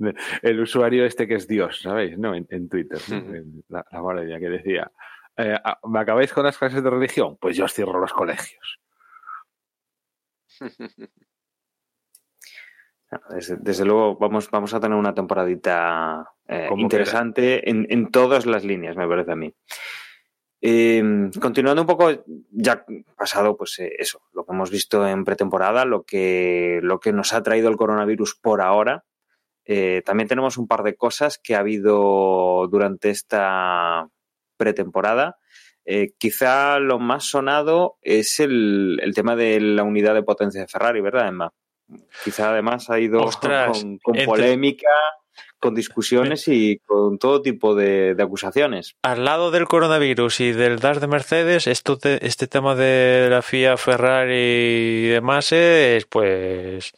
[LAUGHS] El usuario este que es Dios, ¿sabéis? ¿No? En, en Twitter. la, la maravilla que decía. eh, ah, ¿Me acabáis con las clases de religión? Pues yo os cierro los colegios. [LAUGHS] Desde, desde luego vamos, vamos a tener una temporadita eh, interesante en, en todas las líneas, me parece a mí. Eh, continuando un poco, ya pasado, pues eh, eso, lo que hemos visto en pretemporada, lo que, lo que nos ha traído el coronavirus por ahora. Eh, también tenemos un par de cosas que ha habido durante esta pretemporada. Eh, quizá lo más sonado es el, el, tema de la unidad de potencia de Ferrari, ¿verdad, Emma? Quizá además ha ido Ostras, [LAUGHS] con, con entre- polémica, con discusiones y con todo tipo de, de acusaciones. Al lado del coronavirus y del DAS de Mercedes, esto te- este tema de la FIA, Ferrari y demás es, pues,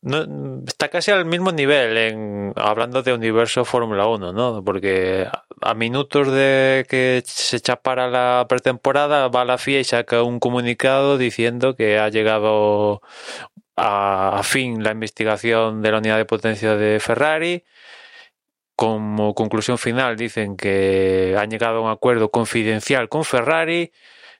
no, está casi al mismo nivel en, hablando de universo Fórmula 1, ¿no? Porque a, minutos de que se chapara la pretemporada, va la FIA y saca un comunicado diciendo que ha llegado a, a fin la investigación de la unidad de potencia de Ferrari como conclusión final dicen que han llegado a un acuerdo confidencial con Ferrari,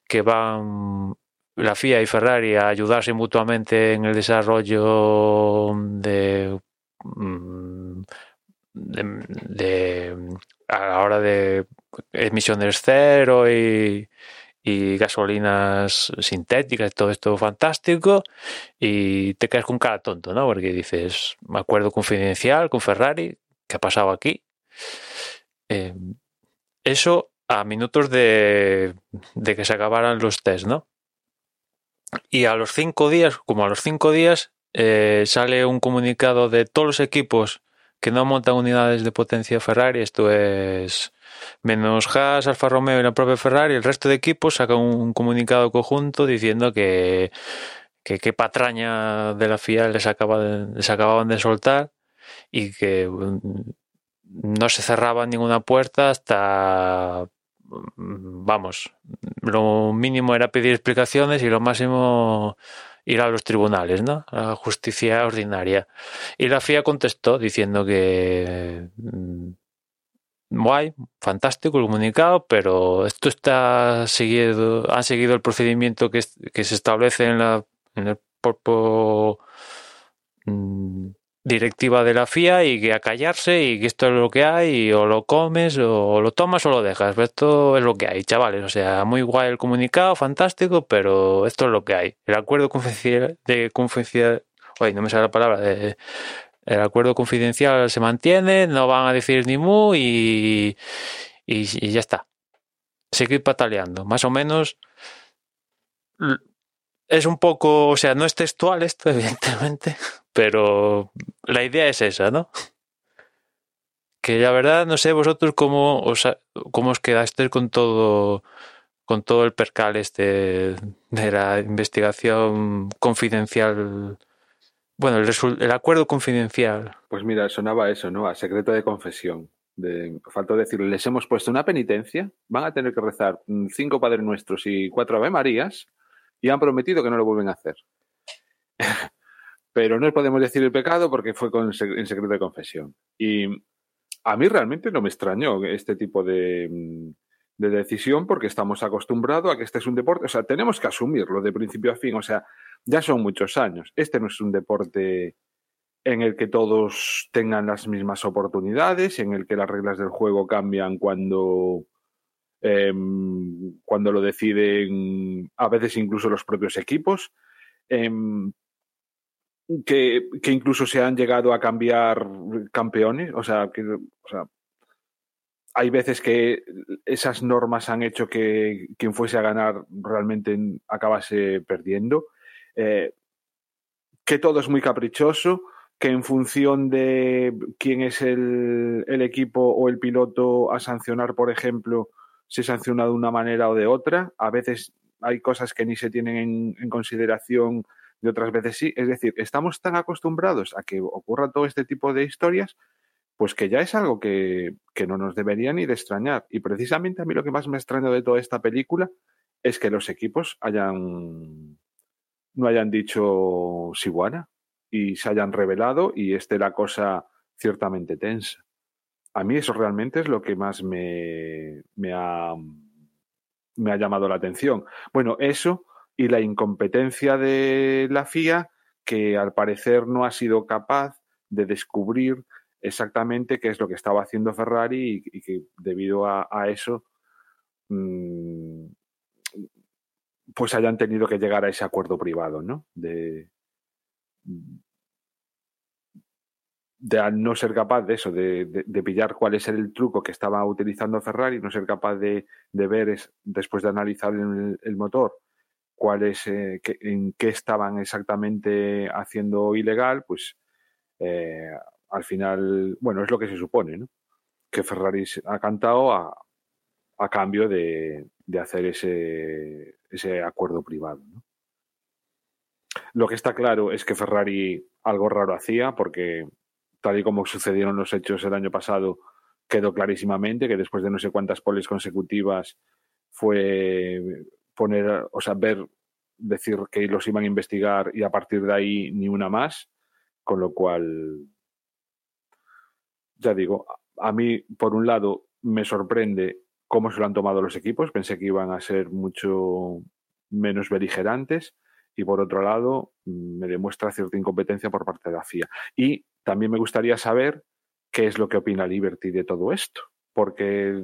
que van la FIA y Ferrari a ayudarse mutuamente en el desarrollo de, mm, a la hora de emisiones cero y, y gasolinas sintéticas, todo esto fantástico, y te quedas con cara tonto, ¿no? Porque dices, acuerdo confidencial con Ferrari, ¿qué ha pasado aquí? Eh, eso a minutos de, que se acabaran los test, ¿no? Y a los cinco días, como a los cinco días, eh, sale un comunicado de todos los equipos que no montan unidades de potencia Ferrari, esto es menos Haas, Alfa Romeo y la propia Ferrari, el resto de equipos sacan un comunicado conjunto diciendo que que qué patraña de la FIA les, acaba les acababan de soltar y que mm, no se cerraba ninguna puerta hasta, mm, vamos, lo mínimo era pedir explicaciones y lo máximo ir a los tribunales, ¿no? A la justicia ordinaria. Y la FIA contestó diciendo que mm, guay, fantástico el comunicado, pero esto está seguido, han seguido el procedimiento que, que se establece en la en el propio directiva de la FIA y que a callarse y que esto es lo que hay y o lo comes o lo tomas o lo dejas. Pero esto es lo que hay, chavales. O sea, muy guay el comunicado, fantástico, pero esto es lo que hay. El acuerdo confidencial de confidencial, no me sale la palabra, de- el acuerdo confidencial se mantiene, no van a decir ni mu y, y, ya está. Seguir pataleando. Más o menos es un poco, o sea, no es textual esto, [LAUGHS] evidentemente, pero la idea es esa, ¿no? Que la verdad, no sé vosotros cómo os, cómo os quedasteis con todo, con todo el percal este de la investigación confidencial. Bueno, el, acuerdo confidencial. Pues mira, sonaba eso, ¿no? A secreto de confesión. De, faltó decirle, les hemos puesto una penitencia, van a tener que rezar mm, cinco Padres Nuestros y cuatro Ave Marías y han prometido que no lo vuelven a hacer. Pero no podemos decir el pecado porque fue con, en secreto de confesión. Y a mí realmente no me extrañó este tipo de, mm, de decisión porque estamos acostumbrados a que este es un deporte, o sea, tenemos que asumirlo de principio a fin, o sea, ya son muchos años. Este no es un deporte en el que todos tengan las mismas oportunidades, en el que las reglas del juego cambian cuando, em, cuando lo deciden a veces incluso los propios equipos, em, que, incluso se han llegado a cambiar campeones, o sea, que, hay veces que esas normas han hecho que quien fuese a ganar realmente acabase perdiendo. Eh, que todo es muy caprichoso, que en función de quién es el, equipo o el piloto a sancionar, por ejemplo, se sanciona de una manera o de otra. A veces hay cosas que ni se tienen en, en consideración y otras veces sí. Es decir, estamos tan acostumbrados a que ocurra todo este tipo de historias, pues que ya es algo que, que no nos debería ni de extrañar. Y precisamente a mí lo que más me extraña de toda esta película es que los equipos hayan no hayan dicho Siguana y se hayan revelado y esté la cosa ciertamente tensa. A mí eso realmente es lo que más me, me, ha, me ha llamado la atención. Bueno, eso y la incompetencia de la FIA, que al parecer no ha sido capaz de descubrir exactamente qué es lo que estaba haciendo Ferrari y, que debido a, eso mm, pues hayan tenido que llegar a ese acuerdo privado, ¿no? De, no ser capaz de eso, de, de, pillar cuál es el truco que estaba utilizando Ferrari, no ser capaz de, ver, es, después de analizar el, motor, cuál es, eh, en qué estaban exactamente haciendo ilegal, pues eh, al final, bueno, es lo que se supone, ¿no? Que Ferrari ha cantado a, cambio de, hacer ese, ese acuerdo privado. Lo que está claro es que Ferrari algo raro hacía, porque tal y como sucedieron los hechos el año pasado, quedó clarísimamente que después de no sé cuántas poles consecutivas fue poner, o sea, ver, decir que los iban a investigar y a partir de ahí ni una más, con lo cual, ya digo, a mí, por un lado, me sorprende cómo se lo han tomado los equipos, pensé que iban a ser mucho menos beligerantes y por otro lado me demuestra cierta incompetencia por parte de la FIA. Y también me gustaría saber qué es lo que opina Liberty de todo esto, porque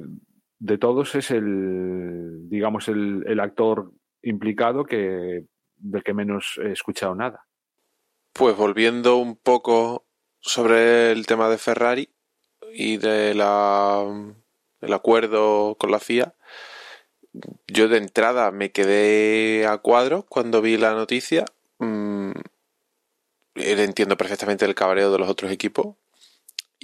de todos es el, digamos, el, actor implicado que, del que menos he escuchado nada. Pues volviendo un poco sobre el tema de Ferrari y de la el acuerdo con la FIA, yo de entrada me quedé a cuadro cuando vi la noticia. Mm, entiendo perfectamente el cabreo de los otros equipos.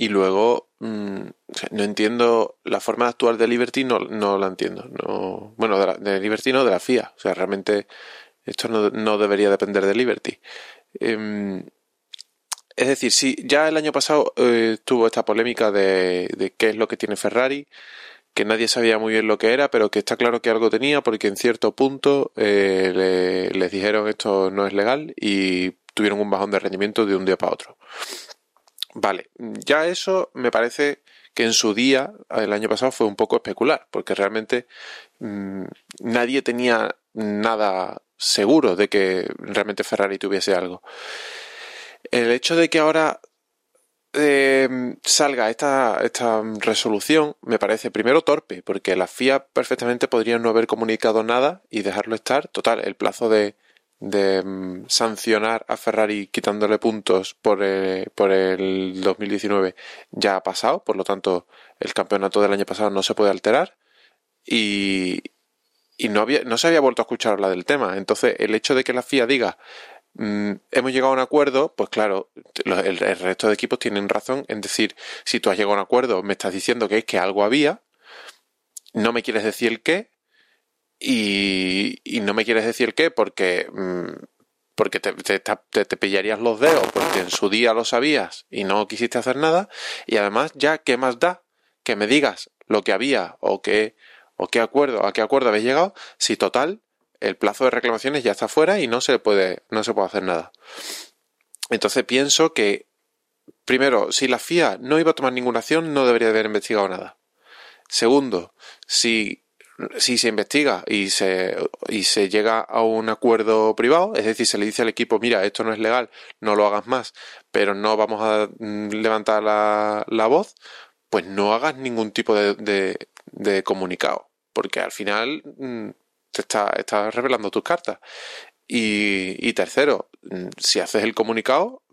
Y luego, mm, no entiendo la forma de actuar de Liberty, no, no la entiendo. No, bueno, de, de Liberty no, de la FIA. O sea, realmente esto no, debería depender de Liberty. Em, es decir, si ya el año pasado eh, tuvo esta polémica de, de qué es lo que tiene Ferrari, que nadie sabía muy bien lo que era, pero que está claro que algo tenía porque en cierto punto eh, les dijeron esto no es legal y tuvieron un bajón de rendimiento de un día para otro. Vale, ya eso me parece que en su día, el año pasado, fue un poco especular, porque realmente mm, nadie tenía nada seguro de que realmente Ferrari tuviese algo. El hecho de que ahora eh, salga esta, esta resolución me parece primero torpe, porque la FIA perfectamente podría no haber comunicado nada y dejarlo estar. Total, el plazo de, de mm, sancionar a Ferrari quitándole puntos por, eh, por el 2019 ya ha pasado, por lo tanto el campeonato del año pasado no se puede alterar y, y no, había, no se había vuelto a escuchar hablar del tema. Entonces el hecho de que la FIA diga Mm, hemos llegado a un acuerdo, pues claro, el, resto de equipos tienen razón en decir, si tú has llegado a un acuerdo, me estás diciendo que es que algo había, no me quieres decir el qué, y, no me quieres decir qué porque, mm, porque te, te, pillarías los dedos, porque en su día lo sabías y no quisiste hacer nada, y además ya, ¿qué más da? Que me digas lo que había o qué, o qué acuerdo, a qué acuerdo habéis llegado, si total el plazo de reclamaciones ya está fuera y no se puede, no se puede hacer nada. Entonces pienso que, primero, si la FIA no iba a tomar ninguna acción, no debería haber investigado nada. Segundo, si, si se investiga y se, y se llega a un acuerdo privado, es decir, se le dice al equipo, mira, esto no es legal, no lo hagas más, pero no vamos a mm, levantar la, la voz, pues no hagas ningún tipo de, de, de comunicado. Porque al final mm, te está, revelando tus cartas. Y, tercero, mm, si haces el comunicado,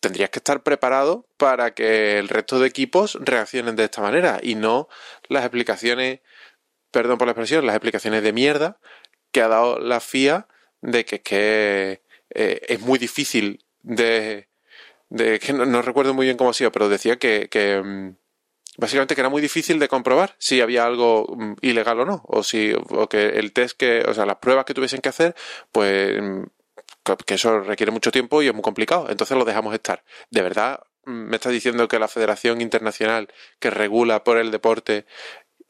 tendrías que estar preparado para que el resto de equipos reaccionen de esta manera y no las explicaciones, perdón por la expresión, las explicaciones de mierda que ha dado la FIA de que, eh, es muy difícil de, de que no, recuerdo muy bien cómo ha sido, pero decía que, que mm, básicamente que era muy difícil de comprobar si había algo mm, ilegal o no, o si o que el test que, o sea, las pruebas que tuviesen que hacer, pues mm, que eso requiere mucho tiempo y es muy complicado, entonces lo dejamos estar. ¿De verdad me estás diciendo que la Federación Internacional que regula por el deporte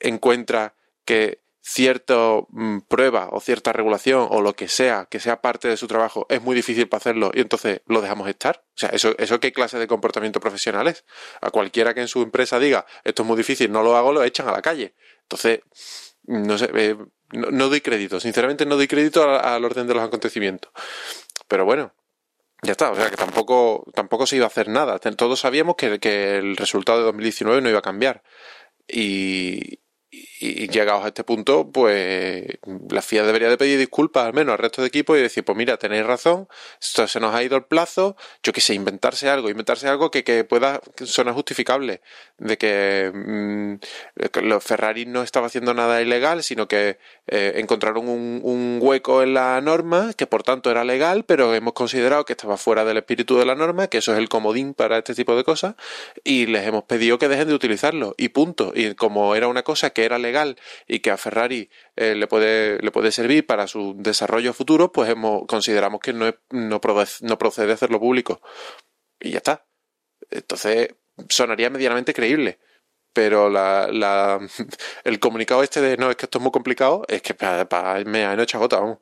encuentra que cierta mm, prueba o cierta regulación o lo que sea que sea parte de su trabajo es muy difícil para hacerlo y entonces lo dejamos estar. O sea, ¿eso, eso qué clase de comportamiento profesional es? A cualquiera que en su empresa diga esto es muy difícil, no lo hago, lo echan a la calle. Entonces, no sé, eh, no, doy crédito, sinceramente no doy crédito al, orden de los acontecimientos. Pero bueno, ya está, o sea que tampoco, tampoco se iba a hacer nada. Todos sabíamos que, que el resultado de 2019 no iba a cambiar. Y, y, llegados a este punto, pues la FIA debería de pedir disculpas al menos al resto de equipos y decir, pues mira, tenéis razón, esto se nos ha ido el plazo, yo qué sé, inventarse algo, inventarse algo que, que pueda sonar justificable, de que mm, los Ferrari no estaba haciendo nada ilegal, sino que eh, encontraron un, un hueco en la norma, que por tanto era legal, pero hemos considerado que estaba fuera del espíritu de la norma, que eso es el comodín para este tipo de cosas, y les hemos pedido que dejen de utilizarlo, y punto. Y como era una cosa que era legal y que a Ferrari eh, le, puede, le puede servir para su desarrollo futuro, pues hemos, consideramos que no, es, no, no procede hacerlo público. Y ya está. Entonces, sonaría medianamente creíble. Pero la, [LAUGHS] el comunicado este de no, es que esto es muy complicado, es que para, para me han hecho gota, vamos.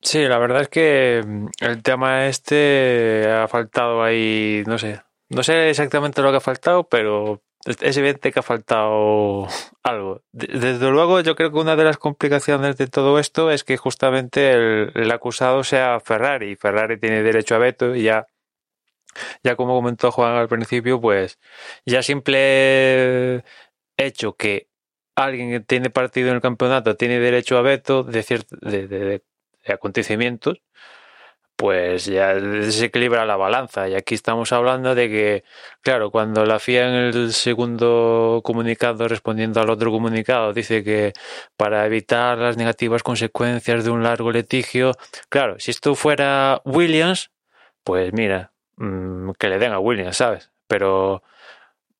Sí, la verdad es que el tema este ha faltado ahí, no sé, no sé exactamente lo que ha faltado, pero es evidente que ha faltado algo. Desde luego, yo creo que una de las complicaciones de todo esto es que justamente el, el acusado sea Ferrari. Ferrari tiene derecho a veto y ya, ya como comentó Juan al principio, pues ya simple hecho que alguien que tiene partido en el campeonato tiene derecho a veto de, de, de, de acontecimientos, pues ya desequilibra la balanza. Y aquí estamos hablando de que, claro, cuando la FIA en el segundo comunicado, respondiendo al otro comunicado, dice que para evitar las negativas consecuencias de un largo litigio, claro, si esto fuera Williams, pues mira, mmm, que le den a Williams, ¿sabes? Pero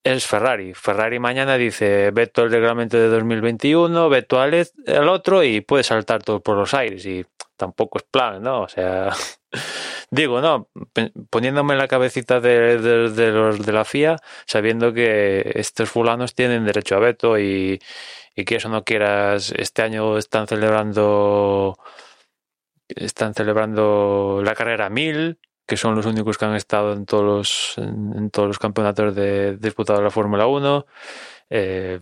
es Ferrari. Ferrari mañana dice veto el reglamento de 2021, veto al, al otro y puede saltar todo por los aires. Y tampoco es plan, ¿no? O sea, [LAUGHS] digo, no, poniéndome en la cabecita de, los de la FIA, sabiendo que estos fulanos tienen derecho a veto y, que eso no quieras, este año están celebrando están celebrando la carrera 1000 que son los únicos que han estado en todos los campeonatos de, disputados de la Fórmula 1 eh,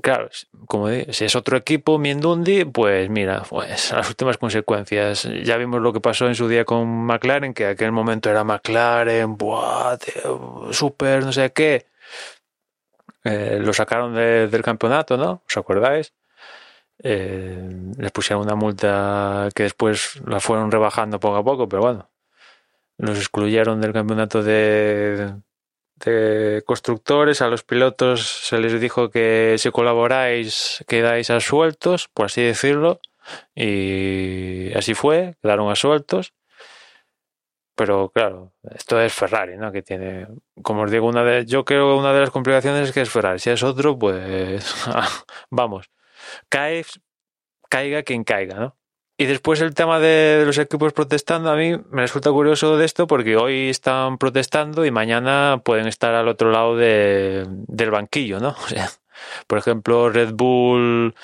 claro, como digo, si es otro equipo, Mindundi, pues mira, pues [LAUGHS] las últimas consecuencias. Ya vimos lo que pasó en su día con McLaren, que en aquel momento era McLaren, buah, súper, no sé qué. Eh, lo sacaron de, del campeonato, ¿no? ¿Os acordáis? Eh, les pusieron una multa que después la fueron rebajando poco a poco, pero bueno, los excluyeron del campeonato de, de constructores, a los pilotos se les dijo que si colaboráis quedáis asueltos, por así decirlo, y así fue, quedaron asueltos. Pero claro, esto es Ferrari, ¿no? Que tiene, como os digo, una de, yo creo que una de las complicaciones es que es Ferrari. Si es otro, pues [LAUGHS] vamos, cae, caiga quien caiga, ¿no? Y después el tema de los equipos protestando, a mí me resulta curioso de esto porque hoy están protestando y mañana pueden estar al otro lado de, del banquillo, ¿no? [LAUGHS] O sea, por ejemplo, Red Bull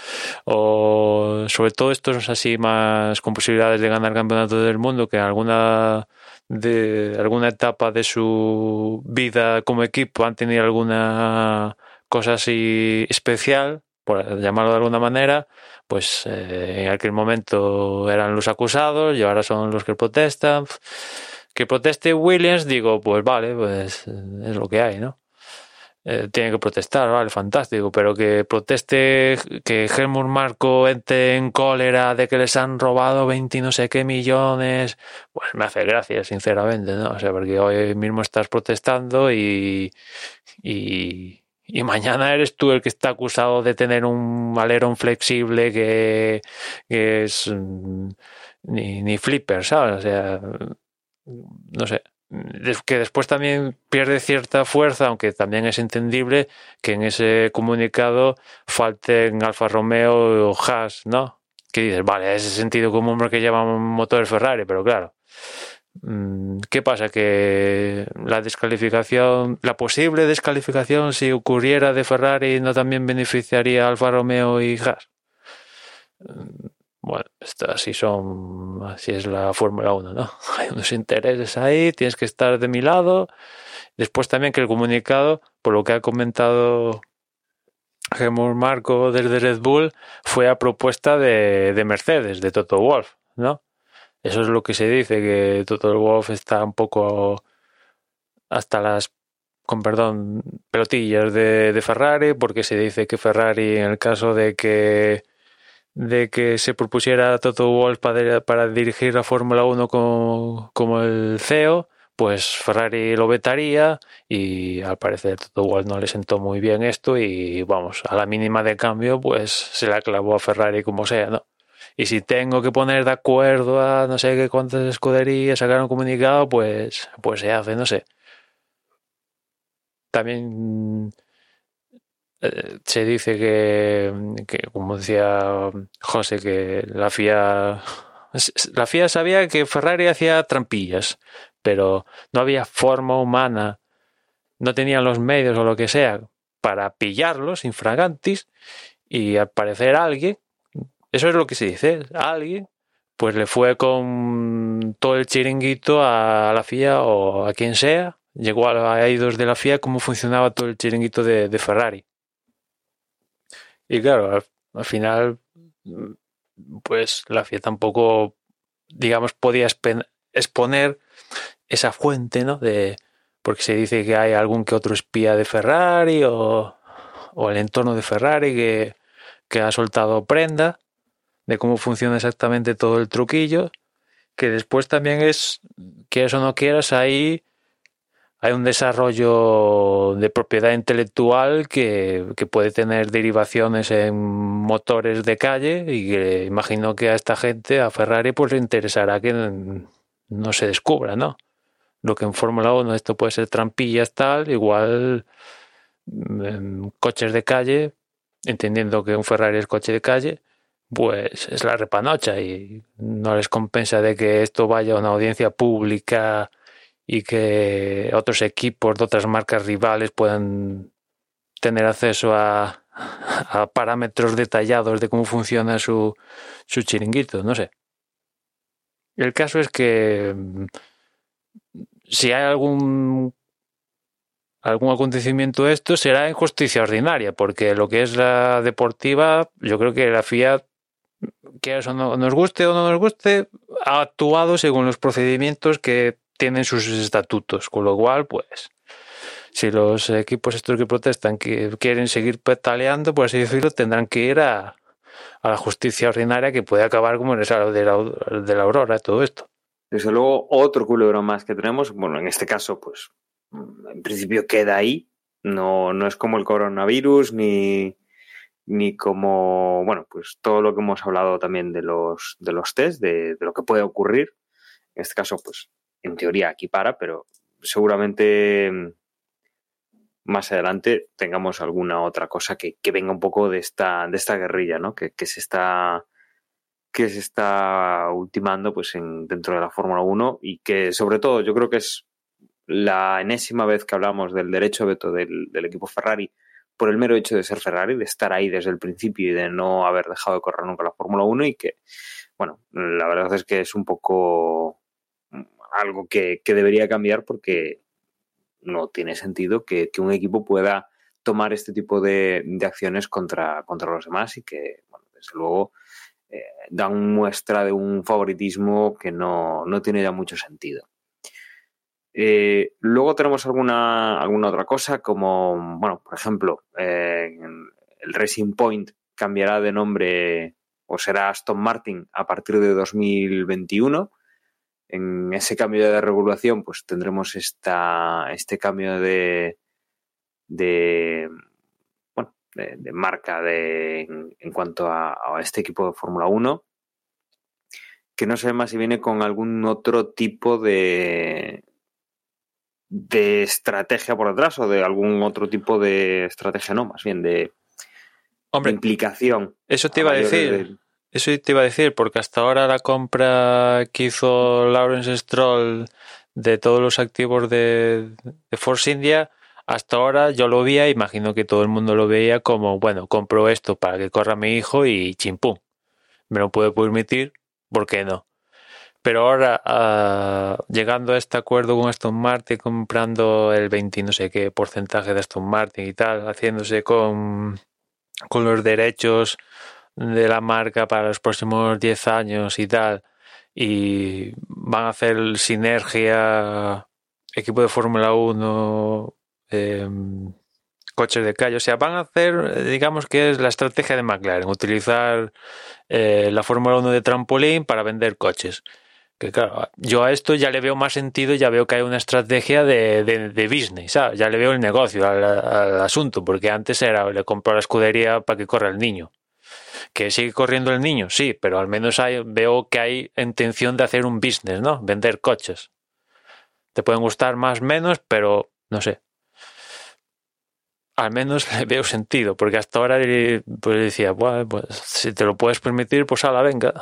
o sobre todo estos así más con posibilidades de ganar campeonato del mundo que en alguna de alguna etapa de su vida como equipo han tenido alguna cosa así especial, por llamarlo de alguna manera, pues eh, en aquel momento eran los acusados y ahora son los que protestan. Que proteste Williams, digo, pues vale, pues es lo que hay, ¿no? Eh, tiene que protestar, vale, fantástico, pero que proteste que Helmut Marco entre en cólera de que les han robado 20 no sé qué millones, pues me hace gracia, sinceramente, ¿no? O sea, porque hoy mismo estás protestando y, y, y mañana eres tú el que está acusado de tener un alerón flexible que, que es ni, ni flipper, ¿sabes? O sea, no sé. Que después también pierde cierta fuerza, aunque también es entendible que en ese comunicado falten Alfa Romeo o Haas, ¿no? Que dices, vale, ese sentido común que lleva un motor Ferrari, pero claro, ¿Qué pasa? Que la descalificación, la posible descalificación, si ocurriera de Ferrari, no también beneficiaría a Alfa Romeo y Haas. Bueno, así son, así es la Fórmula 1, ¿no? [LAUGHS] Hay unos intereses ahí, tienes que estar de mi lado. Después también que el comunicado, por lo que ha comentado Gemur Marco desde Red Bull, fue a propuesta de, de Mercedes, de Toto Wolf, ¿no? Eso es lo que se dice, que Total Wolf está un poco hasta las con perdón, pelotillas de, Ferrari, porque se dice que Ferrari, en el caso de que de que se propusiera a Toto Wolff para, para dirigir la Fórmula 1 como, como el CEO, pues Ferrari lo vetaría y al parecer Toto Wolff no le sentó muy bien esto y vamos, a la mínima de cambio pues se la clavó a Ferrari como sea, ¿no? Y si tengo que poner de acuerdo a no sé qué cuántas escuderías, sacar un comunicado, pues, pues se hace, no sé. También eh, se dice que, que, como decía José, que la FIA, la FIA sabía que Ferrari hacía trampillas, pero no había forma humana, no tenían los medios o lo que sea para pillarlos infragantis y al parecer alguien, eso es lo que se dice, alguien pues le fue con todo el chiringuito a la FIA o a quien sea, llegó a, a de la FIA cómo funcionaba todo el chiringuito de, Ferrari. Y claro, al, al, final, pues la FIA tampoco, digamos, podía exponer esa fuente, ¿no? De, porque se dice que hay algún que otro espía de Ferrari o, o el entorno de Ferrari que, que ha soltado prenda de cómo funciona exactamente todo el truquillo, que después también es, quieras o no quieras, ahí hay un desarrollo de propiedad intelectual que, que, puede tener derivaciones en motores de calle y imagino que a esta gente, a Ferrari, pues le interesará que no se descubra, ¿no? Lo que en Fórmula 1 esto puede ser trampillas tal, igual en coches de calle, entendiendo que un Ferrari es coche de calle, pues es la repanocha y no les compensa de que esto vaya a una audiencia pública y que otros equipos de otras marcas rivales puedan tener acceso a, parámetros detallados de cómo funciona su, su chiringuito, no sé. El caso es que mm, si hay algún algún acontecimiento esto será en justicia ordinaria, porque lo que es la deportiva, yo creo que la FIA, que eso no nos guste o no nos guste, ha actuado según los procedimientos que tienen sus estatutos, con lo cual, pues, si los equipos estos que protestan que quieren seguir petaleando, por así decirlo, tendrán que ir a, a la justicia ordinaria que puede acabar como en el de la, de la aurora, todo esto. Desde luego, otro culebro más que tenemos, bueno, en este caso, pues, en principio queda ahí, no, no es como el coronavirus, ni, ni como, bueno, pues todo lo que hemos hablado también de los, de los test, de, lo que puede ocurrir. En este caso, pues, en teoría aquí para, pero seguramente mm, más adelante tengamos alguna otra cosa que, que venga un poco de esta, de esta guerrilla, ¿no? Que, que se está que se está ultimando pues en, dentro de la Fórmula 1 y que sobre todo yo creo que es la enésima vez que hablamos del derecho de veto del, del, equipo Ferrari por el mero hecho de ser Ferrari, de estar ahí desde el principio y de no haber dejado de correr nunca la Fórmula 1 y que, bueno, la verdad es que es un poco algo que, que debería cambiar porque no tiene sentido que, un equipo pueda tomar este tipo de, de acciones contra, contra, los demás y que, bueno, desde luego, eh, dan muestra de un favoritismo que no, no tiene ya mucho sentido. Eh, luego tenemos alguna, alguna otra cosa, como, bueno, por ejemplo, eh, el Racing Point cambiará de nombre o será Aston Martin a partir de 2021 en ese cambio de regulación, pues tendremos esta, este cambio de, de bueno, de, marca de, en, en cuanto a, a, este equipo de Fórmula 1, que no sé más si viene con algún otro tipo de, de estrategia por detrás o de algún otro tipo de estrategia, no, más bien de, Hombre, de implicación. Eso te iba a decir. De, eso te iba a decir, porque hasta ahora la compra que hizo Lawrence Stroll de todos los activos de, de, Force India, hasta ahora yo lo veía, imagino que todo el mundo lo veía como, bueno, compro esto para que corra mi hijo y chimpum. Me lo puedo permitir, ¿por qué no? Pero ahora, uh, llegando a este acuerdo con Aston Martin, comprando el 20 no sé qué porcentaje de Aston Martin y tal, haciéndose con, con los derechos de la marca para los próximos 10 años y tal, y van a hacer sinergia equipo de Fórmula 1 eh, coches de calle. O sea, van a hacer, digamos que es la estrategia de McLaren, utilizar eh, la Fórmula 1 de trampolín para vender coches. Que claro, yo a esto ya le veo más sentido, ya veo que hay una estrategia de, de, de business, ya le veo el negocio al, al, asunto, porque antes era, le compro la escudería para que corra el niño. Que sigue corriendo el niño, sí, pero al menos hay, veo que hay intención de hacer un business, ¿no? Vender coches. Te pueden gustar más, menos, pero no sé. Al menos [LAUGHS] le veo sentido, porque hasta ahora pues decía, bueno, pues si te lo puedes permitir, pues a la venga.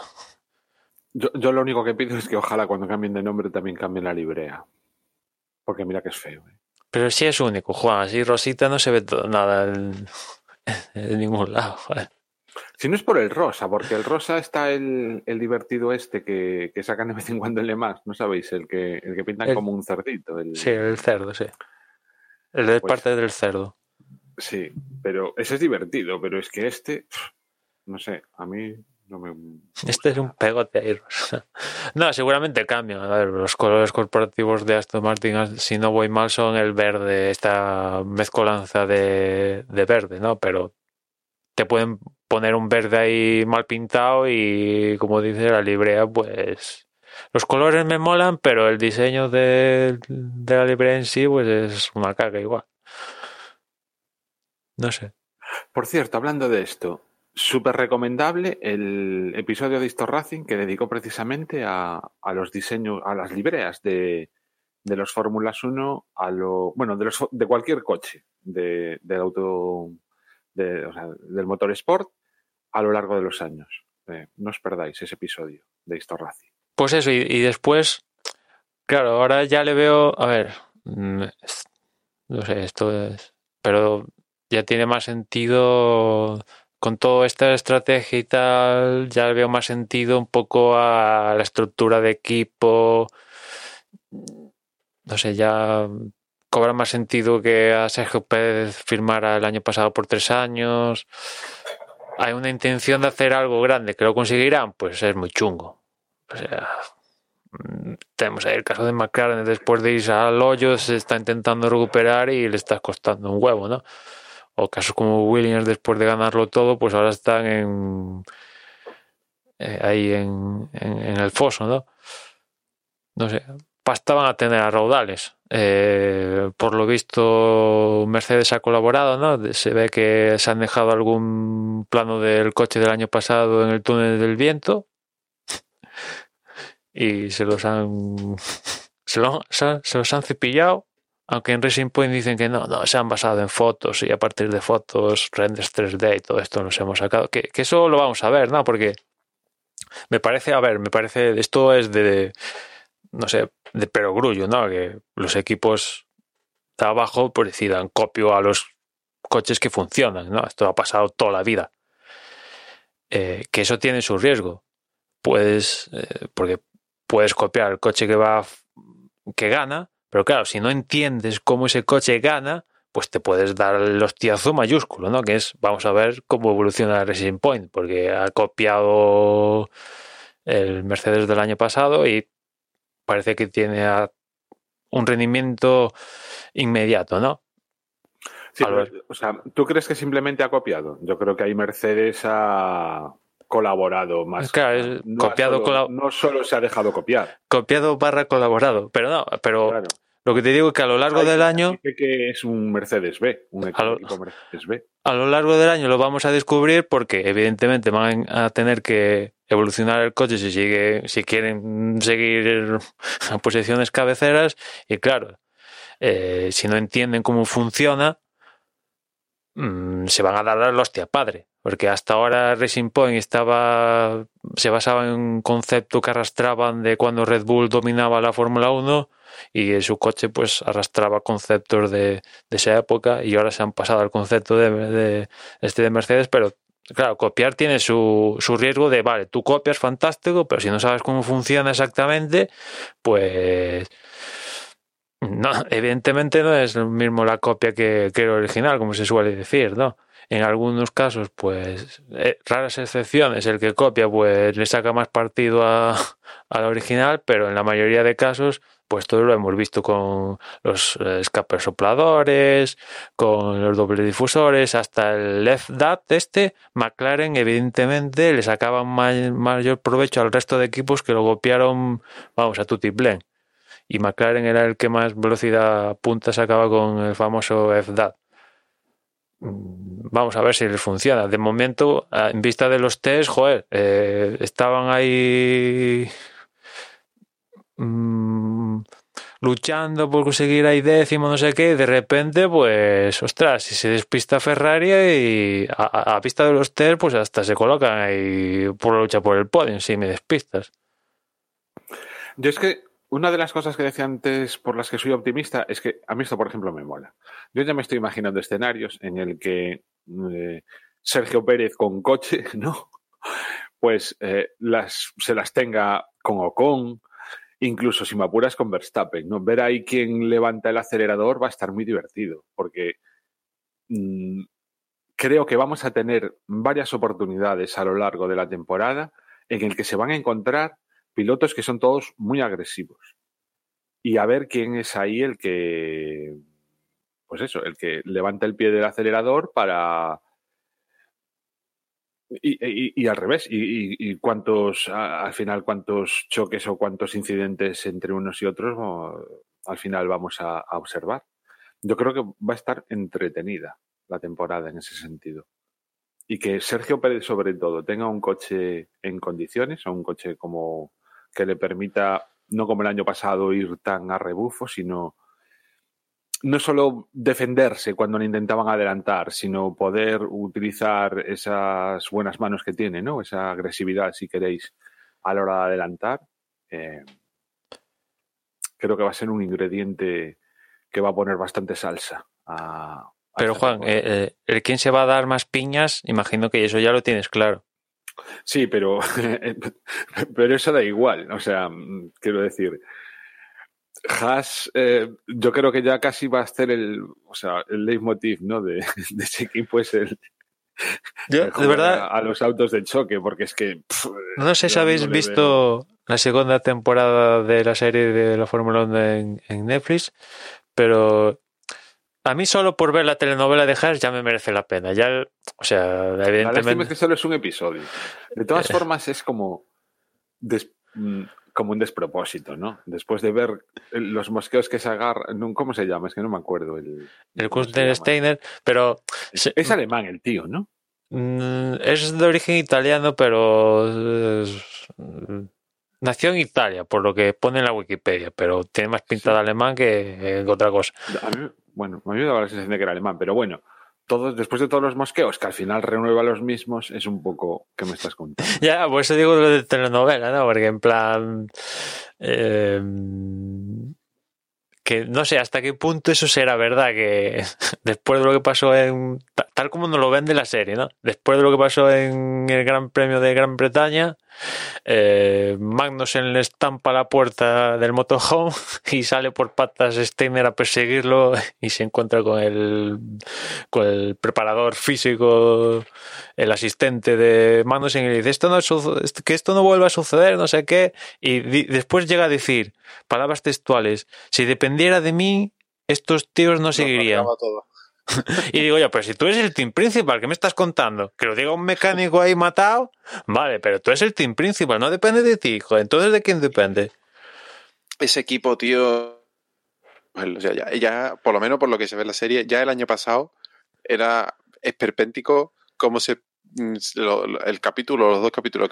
Yo, yo, lo único que pido es que ojalá cuando cambien de nombre también cambien la librea. Porque mira que es feo. ¿eh? Pero sí es único, Juan. Así Rosita no se ve todo, nada en, [LAUGHS] en, ningún lado. Si no es por el rosa, porque el rosa está el, el divertido este que, que, sacan de vez en cuando en Le Mans, ¿no sabéis? El que, el que pintan el, como un cerdito. El... Sí, el cerdo, sí. El de Pues- parte del cerdo. Sí, pero ese es divertido, pero es que este, no sé, a mí no me... Este es un pegote ahí. rosa. [LAUGHS] No, seguramente cambian. A ver, los colores corporativos de Aston Martin, si no voy mal, son el verde, esta mezcolanza de, de verde, ¿no? Pero te pueden poner un verde ahí mal pintado y, como dice la librea, pues los colores me molan, pero el diseño de, de la librea en sí, pues es una caga igual. No sé. Por cierto, hablando de esto, súper recomendable el episodio de Histo Racing que dedicó precisamente a, los diseños, a las libreas de, de los Fórmulas 1, a lo, bueno, de, los, de cualquier coche, de, del auto, o sea, del motor sport a lo largo de los años. Eh, no os perdáis ese episodio de Histo Racing. Pues eso, y, y, después, claro, ahora ya le veo, a ver, mm, no sé, esto es, pero ya tiene más sentido con toda esta estrategia y tal, ya veo más sentido un poco a la estructura de equipo, no sé, ya cobra más sentido que a Sergio Pérez firmara el año pasado por tres años. Hay una intención de hacer algo grande que lo conseguirán, pues es muy chungo. O sea, tenemos ahí el caso de McLaren después de irse al hoyo, se está intentando recuperar y le está costando un huevo, ¿no? O casos como Williams después de ganarlo todo, pues ahora están en eh, ahí en, en, el foso, ¿no? No sé, pasta van a tener a raudales. Eh, por lo visto, Mercedes ha colaborado, ¿no? Se ve que se han dejado algún plano del coche del año pasado en el túnel del viento y se los han [LAUGHS] se los han cepillado aunque en Racing Point dicen que no, no, se han basado en fotos y a partir de fotos, renders 3D y todo esto nos hemos sacado. Que, eso lo vamos a ver, ¿no? Porque me parece, a ver, me parece, esto es de, de no sé, de perogrullo, ¿no? Que los equipos de abajo pues decidan copio a los coches que funcionan, ¿no? Esto ha pasado toda la vida. Eh, que eso tiene su riesgo. Puedes, eh, porque puedes copiar el coche que va, que gana, pero claro, si no entiendes cómo ese coche gana, pues te puedes dar el hostiazo mayúsculo, ¿no? Que es, vamos a ver cómo evoluciona Racing Point, porque ha copiado el Mercedes del año pasado y parece que tiene un rendimiento inmediato, ¿no? Sí, o sea, ¿tú crees que simplemente ha copiado? Yo creo que ahí Mercedes ha colaborado más. Claro, es no copiado, solo, no solo se ha dejado copiar. Copiado barra colaborado, pero no, pero claro. lo que te digo es que a lo largo del año... Que es un Mercedes B, un equipo, lo, Mercedes B. A lo largo del año lo vamos a descubrir porque evidentemente van a tener que evolucionar el coche si sigue, si quieren seguir a [LAUGHS] posiciones cabeceras y claro, eh, si no entienden cómo funciona, mmm, se van a dar la hostia padre porque hasta ahora Racing Point estaba se basaba en un concepto que arrastraban de cuando Red Bull dominaba la Fórmula 1 y su coche pues arrastraba conceptos de, de, esa época y ahora se han pasado al concepto de, de este de Mercedes, pero claro, copiar tiene su, su riesgo de, vale, tú copias fantástico, pero si no sabes cómo funciona exactamente, pues no, evidentemente no es lo mismo la copia que, que el original, como se suele decir, ¿no? en algunos casos, pues, eh, raras excepciones, el que copia, pues, le saca más partido a, la original, pero en la mayoría de casos, pues todo lo hemos visto con los eh, escapes sopladores, con los dobles difusores, hasta el FDAT este, McLaren evidentemente le sacaba may- mayor provecho al resto de equipos que lo copiaron, vamos, a Tutiplén. Y McLaren era el que más velocidad punta sacaba con el famoso FDAT. Vamos a ver si les funciona. De momento, en vista de los test, joder, eh, estaban ahí mm, luchando por conseguir ahí décimo, no sé qué, y de repente, pues, ostras, si se despista Ferrari y a, a- a vista de los test, pues hasta se colocan ahí por la lucha por el podio, si me despistas. Yo es que una de las cosas que decía antes por las que soy optimista es que a mí esto, por ejemplo, me mola. Yo ya me estoy imaginando escenarios en el que eh, Sergio Pérez con coche, [LAUGHS] ¿no? Pues eh, las, se las tenga con Ocon, incluso si me apuras con Verstappen, ¿no? Ver ahí quién levanta el acelerador va a estar muy divertido, porque mm, creo que vamos a tener varias oportunidades a lo largo de la temporada en el que se van a encontrar pilotos que son todos muy agresivos. Y a ver quién es ahí el que, pues eso, el que levanta el pie del acelerador para... Y, al revés, y, cuántos, al final, cuántos choques o cuántos incidentes entre unos y otros al final vamos a, a observar. Yo creo que va a estar entretenida la temporada en ese sentido. Y que Sergio Pérez, sobre todo, tenga un coche en condiciones, o un coche como que le permita, no como el año pasado, ir tan a rebufo, sino no solo defenderse cuando le intentaban adelantar, sino poder utilizar esas buenas manos que tiene, ¿no? Esa agresividad, si queréis, a la hora de adelantar. Eh, creo que va a ser un ingrediente que va a poner bastante salsa. A, a Pero esta Juan, eh, eh, el quién se va a dar más piñas, imagino que eso ya lo tienes claro. Sí, pero, [LAUGHS] pero eso da igual. O sea, quiero decir, Haas, eh, yo creo que ya casi va a ser el, o sea, el leitmotiv, ¿no? De, de ese equipo es el, Yo, de verdad, a, a los autos de choque, porque es que. pff, No sé si habéis no visto la segunda temporada de la serie de la Fórmula 1 en, en Netflix, pero a mí solo por ver la telenovela de Haas ya me merece la pena. Ya, o sea, La evidentemente. que solo es un episodio. De todas formas, es como, des- mm, como un despropósito, ¿no? Después de ver los mosqueos que se agarran. ¿Cómo se llama? Es que no me acuerdo. El, El ¿cómo se Kunstler llama? Steiner, pero Es alemán el tío, ¿no? mm, es de origen italiano, pero mm, nació en Italia, por lo que pone en la Wikipedia, pero tiene más pinta Sí. de alemán que, que otra cosa. A mí, bueno, me ayuda la sensación de que era alemán, pero bueno, todos, después de todos los mosqueos, que al final renueva los mismos, es un poco que me estás contando. [LAUGHS] Ya, por eso digo lo de telenovela, ¿no? Porque en plan. eh, que no sé hasta qué punto eso será verdad, que [LAUGHS] después de lo que pasó en. ta- Tal como nos lo vende la serie, ¿no? Después de lo que pasó en el Gran Premio de Gran Bretaña, eh, Magnussen le estampa la puerta del motorhome [LAUGHS] y sale por patas Steiner a perseguirlo [LAUGHS] y se encuentra con el, con el preparador físico el asistente de Magnussen y le dice esto no que esto no vuelva a suceder, no sé qué, y después llega a decir palabras textuales, si dependiera de mí, estos tíos no seguirían. [LAUGHS] Y digo yo, pero si tú eres el team principal, ¿qué me estás contando? Que lo diga un mecánico ahí matado, vale, pero tú eres el team principal, no depende de ti, joder, entonces ¿de quién depende? Ese equipo, tío. bueno, o sea, ya, ya, por lo menos por lo que se ve en la serie, ya el año pasado era esperpéntico cómo se. mm, lo- el capítulo, los dos capítulos.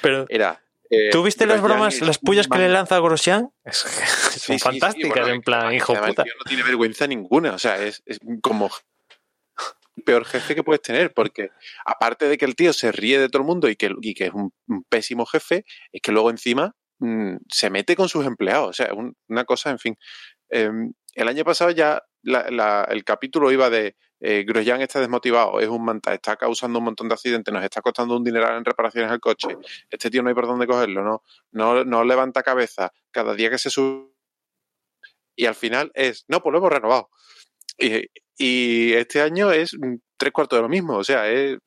Pero Era. Eh, ¿Tú viste las bromas, las pullas que le lanza a Grosjean? Es- Sí, [LAUGHS] Son sí, sí, fantásticas, bueno, en plan, además- hijo puta. tío no tiene vergüenza ninguna. O sea, es, es como [LAUGHS] peor jefe que puedes tener. Porque aparte de que el tío se ríe de todo el mundo y que, y que es un, un pésimo jefe, es que luego encima mm, se mete con sus empleados. O sea, un- una cosa, en fin. Eh, el año pasado ya la- la- el capítulo iba de eh, Grosjean está desmotivado, es un manta, está causando un montón de accidentes, nos está costando un dineral en reparaciones al coche. Este tío no hay por dónde cogerlo, no, no, no levanta cabeza. Cada día que se sube y al final es, no, pues lo hemos renovado. Y, este año es tres cuartos de lo mismo. O sea, es.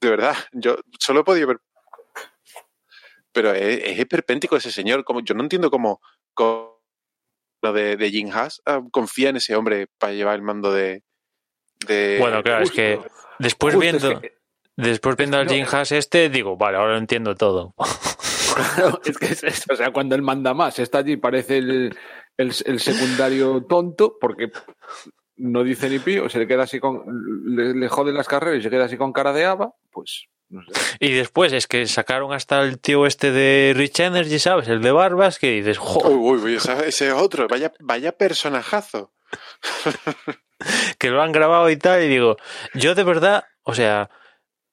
De verdad, yo solo he podido ver. Pero es, es ese señor. Como, yo no entiendo cómo, cómo de, de Jim Haas ah, confía en ese hombre para llevar el mando de. De Bueno, claro, es que después es viendo, que- después viendo al no, Jim Haas este, digo, vale, ahora lo entiendo todo. Claro, es que es eso, o sea, cuando él manda más, está allí, parece el, el, el secundario tonto, porque no dice ni pío, se le queda así con. Le, le jode las carreras y se queda así con cara de haba, pues no sé. Y después es que sacaron hasta el tío este de Rich Energy, ¿sabes? El de Barbas, que dices, Uy, joder, uy, uy, ese ese es otro. Vaya, vaya personajazo. [LAUGHS] que lo han grabado y tal, y digo, yo de verdad, o sea,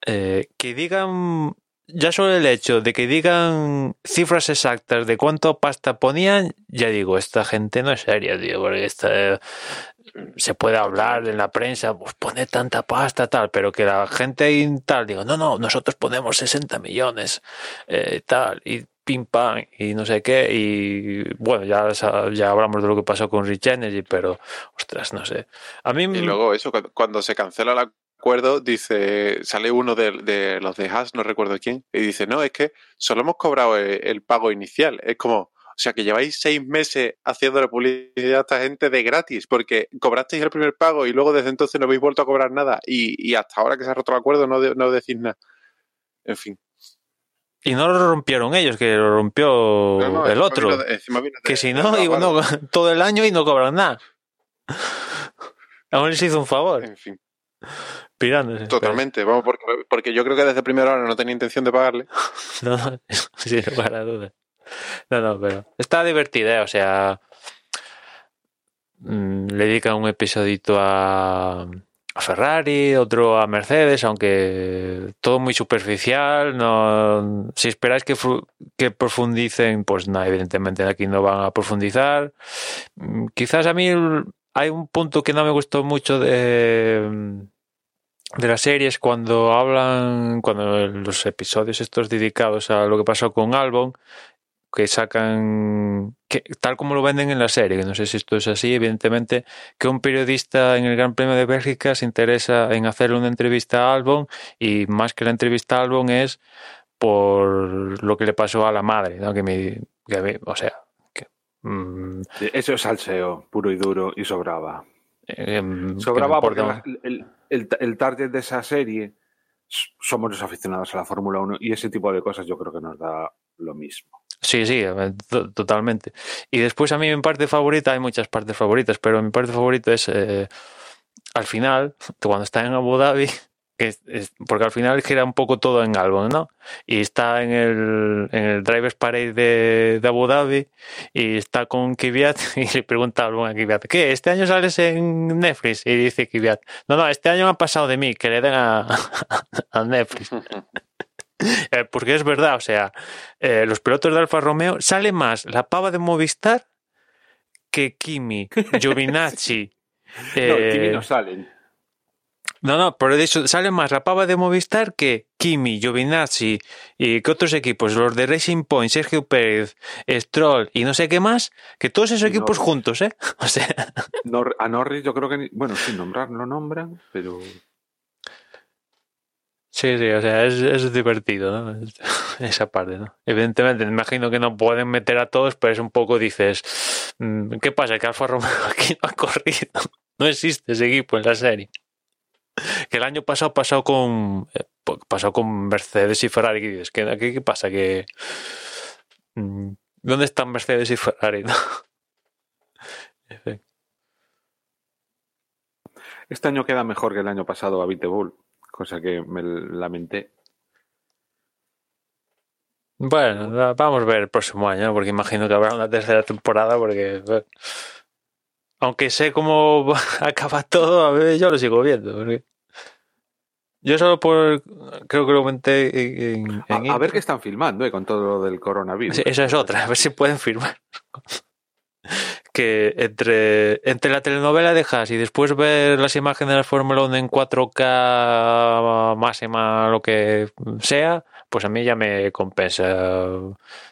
eh, que digan, ya solo el hecho de que digan cifras exactas de cuánto pasta ponían, ya digo, esta gente no es seria, tío, porque esta, eh, se puede hablar en la prensa, pues pone tanta pasta, tal, pero que la gente y tal, digo, no, no, nosotros ponemos 60 millones, eh, tal, y pim pam, y no sé qué, y bueno, ya, ya hablamos de lo que pasó con Rich Energy, pero, ostras, no sé. A mí, Y luego eso, cuando, se cancela el acuerdo, dice, sale uno de, de los de Haas, no recuerdo quién, y dice, no, es que solo hemos cobrado el, el pago inicial. Es como, o sea, que lleváis seis meses haciéndole publicidad a esta gente de gratis, porque cobrasteis el primer pago y luego desde entonces no habéis vuelto a cobrar nada, y, y hasta ahora que se ha roto el acuerdo no, de- no decís nada. En fin. Y no lo rompieron ellos, que lo rompió No, no, el otro. vino de- encima vino de- que si no, digo, no, [LAUGHS] todo el año y no cobran nada. Aún les hizo un favor, En fin, pirándose. totalmente. Vamos, porque, porque yo creo que desde primera hora no tenía intención de pagarle. [LAUGHS] No, [LAUGHS] no, sin lugar a dudas. No, no, pero está divertida, ¿eh? o sea, mm, le dedican un episodito a, a Ferrari, otro a Mercedes, aunque todo muy superficial. No, si esperáis que, que profundicen, pues no, evidentemente aquí no van a profundizar. Mm, Quizás a mí hay un punto que no me gustó mucho de de las series cuando hablan, cuando los episodios estos dedicados a lo que pasó con Albon, que sacan, que, tal como lo venden en la serie, que no sé si esto es así, evidentemente, que un periodista en el Gran Premio de Bélgica se interesa en hacerle una entrevista a Albon y más que la entrevista a Albon es por lo que le pasó a la madre, ¿no? Que me, que me- o sea, que, mm, Eso es salseo, puro y duro, y sobraba. em, que me Sobraba porque la- el, el, el target de esa serie somos los aficionados a la Fórmula 1 y ese tipo de cosas yo creo que nos da lo mismo. Sí, sí, to- totalmente. Y después a mí mi parte favorita, hay muchas partes favoritas, pero mi parte favorita es eh, al final, cuando está en Abu Dhabi, [LAUGHS] que es- es- porque al final gira un poco todo en Albon, ¿no? Y está en el, en el Drivers Parade de, de Abu Dhabi y está con Kvyat [LAUGHS] y le pregunta a Albon a Kvyat, ¿qué? ¿Este año sales en Netflix? Y dice Kvyat, no, no, este año me ha pasado de mí, que le den a, [LAUGHS] a Netflix. [LAUGHS] Eh, porque es verdad, o sea, eh, los pilotos de Alfa Romeo sale más la pava de Movistar que Kimi, [LAUGHS] Giovinazzi. no, eh, Kimi no salen. no, no, pero de hecho sale más la pava de Movistar que Kimi, Giovinazzi y que otros equipos, los de Racing Point, Sergio Pérez, Stroll y no sé qué más, que todos esos equipos Norris. juntos, ¿eh? [LAUGHS] O sea, Nor- a Norris yo creo que, ni- bueno, sin nombrar lo nombran, pero sí, sí, o sea, es, divertido, ¿no? [LAUGHS] Esa parte, ¿no? Evidentemente, me imagino que no pueden meter a todos, pero es un poco, dices, mm, ¿qué pasa? Que Alfa Romeo [LAUGHS] aquí no ha corrido. No existe ese equipo en la serie. Que el año pasado pasó con eh, pasó con Mercedes y Ferrari. Dices, ¿qué, pasa? Mm, ¿Dónde están Mercedes y Ferrari? [LAUGHS] este año queda mejor que el año pasado a Bull, cosa que me lamenté. Bueno, va- vamos a ver el próximo año, porque imagino que habrá una tercera temporada, porque eh, aunque sé cómo acaba todo, a ver, yo lo sigo viendo. porque Yo solo por, creo que lo comenté en, en A, a ver qué están filmando eh, con todo lo del coronavirus. Esa es otra, a ver si pueden firmar. Que entre, entre la telenovela de Haas y después ver las imágenes de la Fórmula 1 en 4K máxima, lo que sea, pues a mí ya me compensa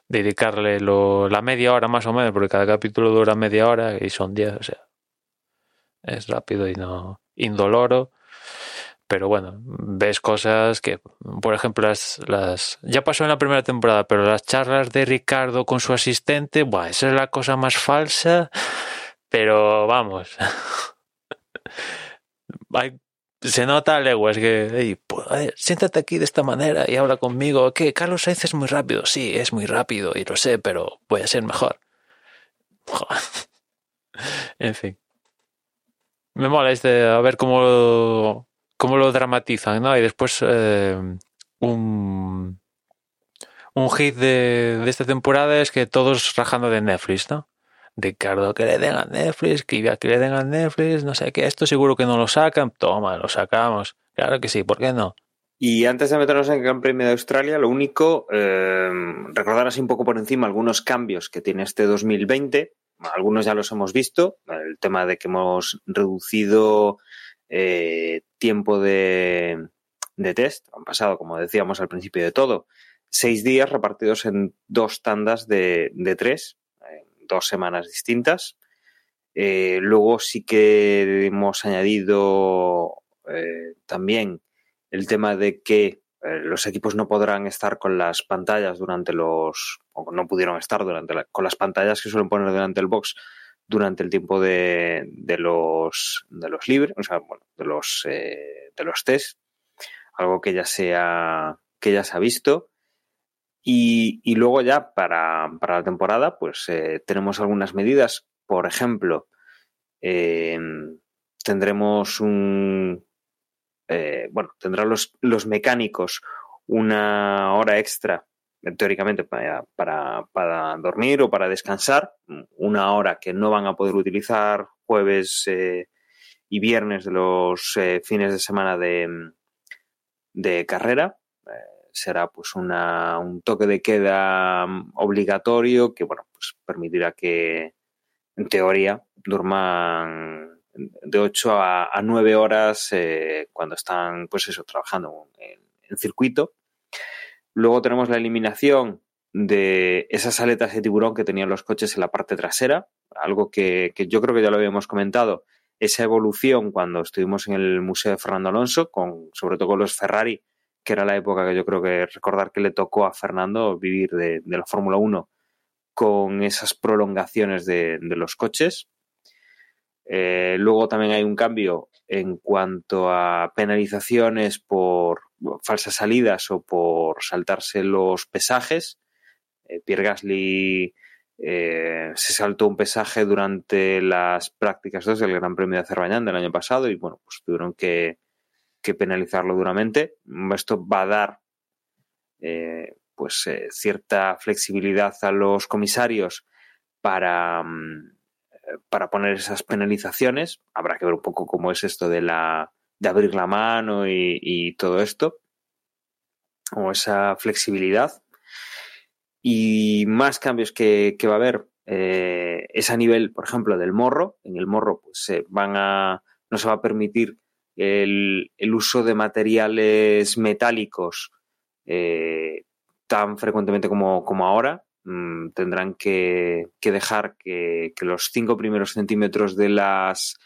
dedicarle la media hora más o menos, porque cada capítulo dura media hora y son 10, o sea, es rápido y no indoloro. Pero bueno, ves cosas que, por ejemplo, las, las ya pasó en la primera temporada, pero las charlas de Ricardo con su asistente, buah, esa es la cosa más falsa, pero vamos. [LAUGHS] Se nota a leguas que, hey, pues, ver, siéntate aquí de esta manera y habla conmigo. Que Carlos Sainz es muy rápido. Sí, es muy rápido y lo sé, pero voy a ser mejor. [LAUGHS] en fin. Me mola este, a ver cómo cómo lo dramatizan, ¿no? Y después eh, un, un hit de, de esta temporada es que todos rajando de Netflix, ¿no? Ricardo, que le den a Netflix, que que le den a Netflix, no sé qué, esto seguro que no lo sacan, toma, lo sacamos. Claro que sí, ¿por qué no? Y antes de meternos en el Gran Premio de Australia, lo único, eh, recordar así un poco por encima algunos cambios que tiene este 2020. Algunos ya los hemos visto. El tema de que hemos reducido eh, tiempo de, de test. Han pasado, como decíamos al principio de todo, seis días repartidos en dos tandas de, de tres, en dos semanas distintas. Eh, luego sí que hemos añadido eh, también el tema de que los equipos no podrán estar con las pantallas durante los, o no pudieron estar durante con las pantallas que suelen poner delante del box durante el tiempo de, de los de los libres, o sea, bueno, de los eh, de los test, algo que ya se ha, que ya se ha visto. Y, y luego ya para, para, la temporada, pues eh, tenemos algunas medidas. Por ejemplo, eh, tendremos un, eh, bueno, tendrán los, los mecánicos una hora extra, teóricamente, para, para, para, dormir o para descansar, una hora que no van a poder utilizar jueves eh, y viernes de los eh, fines de semana de, de carrera. Eh, será pues una, un toque de queda obligatorio que, bueno, pues permitirá que, en teoría, durman de 8 a, a 9 horas cuando están, pues eso, trabajando en, en, circuito. Luego tenemos la eliminación de esas aletas de tiburón que tenían los coches en la parte trasera, algo que, yo creo que ya lo habíamos comentado, esa evolución cuando estuvimos en el Museo de Fernando Alonso, con, sobre todo con los Ferrari, que era la época que yo creo que recordar que le tocó a Fernando vivir de, la Fórmula 1 con esas prolongaciones de, de los coches. Eh, luego también hay un cambio en cuanto a penalizaciones por falsas salidas o por saltarse los pesajes. Eh, Pierre Gasly eh, se saltó un pesaje durante las prácticas 2 del Gran Premio de Azerbaiyán del año pasado y bueno, pues tuvieron que, penalizarlo duramente. Esto va a dar eh, pues cierta flexibilidad a los comisarios para mm, para poner esas penalizaciones. Habrá que ver un poco cómo es esto de la de abrir la mano y, todo esto. O esa flexibilidad. Y más cambios que, que va a haber eh, es a nivel, por ejemplo, del morro. En el morro, pues se van a. no se va a permitir el, uso de materiales metálicos eh, tan frecuentemente como, ahora mmm, tendrán que, dejar que, los cinco primeros centímetros de las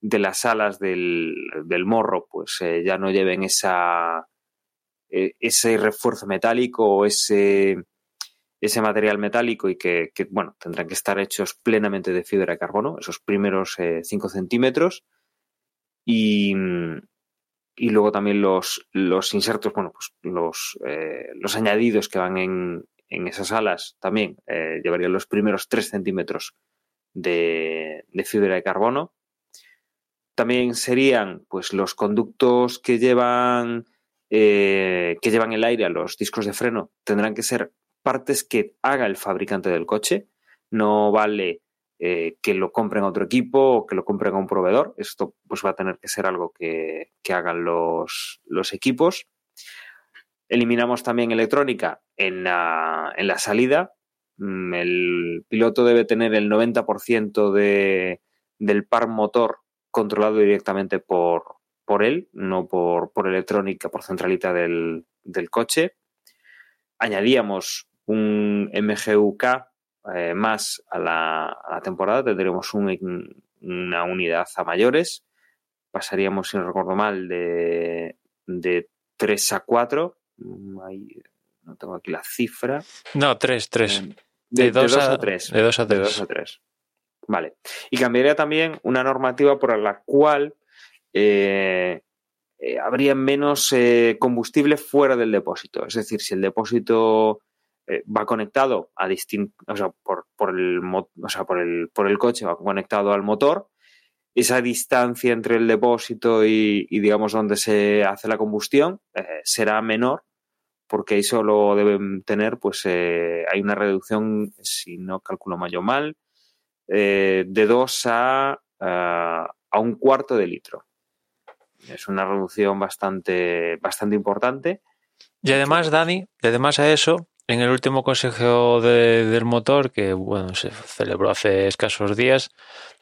de las alas del, del morro pues eh, ya no lleven esa eh, ese refuerzo metálico o ese ese material metálico y que, bueno tendrán que estar hechos plenamente de fibra de carbono esos primeros 5 eh, centímetros y, y luego también los, los insertos, bueno, pues los, los añadidos que van en, en esas alas también llevarían los primeros 3 centímetros de, de, fibra de carbono. También serían pues los conductos que llevan eh, que llevan el aire a los discos de freno tendrán que ser partes que haga el fabricante del coche. No vale eh, que lo compren a otro equipo o que lo compren a un proveedor. Esto pues va a tener que ser algo que, que hagan los, los equipos. Eliminamos también electrónica en la, en la salida. Mm, el piloto debe tener el 90% de, del par motor controlado directamente por, por él, no por, por electrónica, por centralita del, del coche. Añadíamos un MGUK eh, más a la, a la, temporada, tendremos un, una unidad a mayores pasaríamos, si no recuerdo mal, de, de 3 a 4. Mm, ahí, no tengo aquí la cifra. No, 3, 3. Eh, De, De dos 2 a- a 3. de dos a De tres. 2 a 3. Vale. Y cambiaría también una normativa por la cual eh, eh, habría menos eh, combustible fuera del depósito. Es decir, si el depósito eh, va conectado a distinto, o sea, por, por el, o sea, por el, por el coche va conectado al motor, esa distancia entre el depósito y, y, digamos, donde se hace la combustión será menor porque ahí solo deben tener, pues eh, hay una reducción, si no calculo mal yo mal, eh, de 2 a, a, a un cuarto de litro. Es una reducción bastante, bastante importante. Y además, Dani, y además a eso, en el último consejo de- del motor, que bueno, se celebró hace escasos días,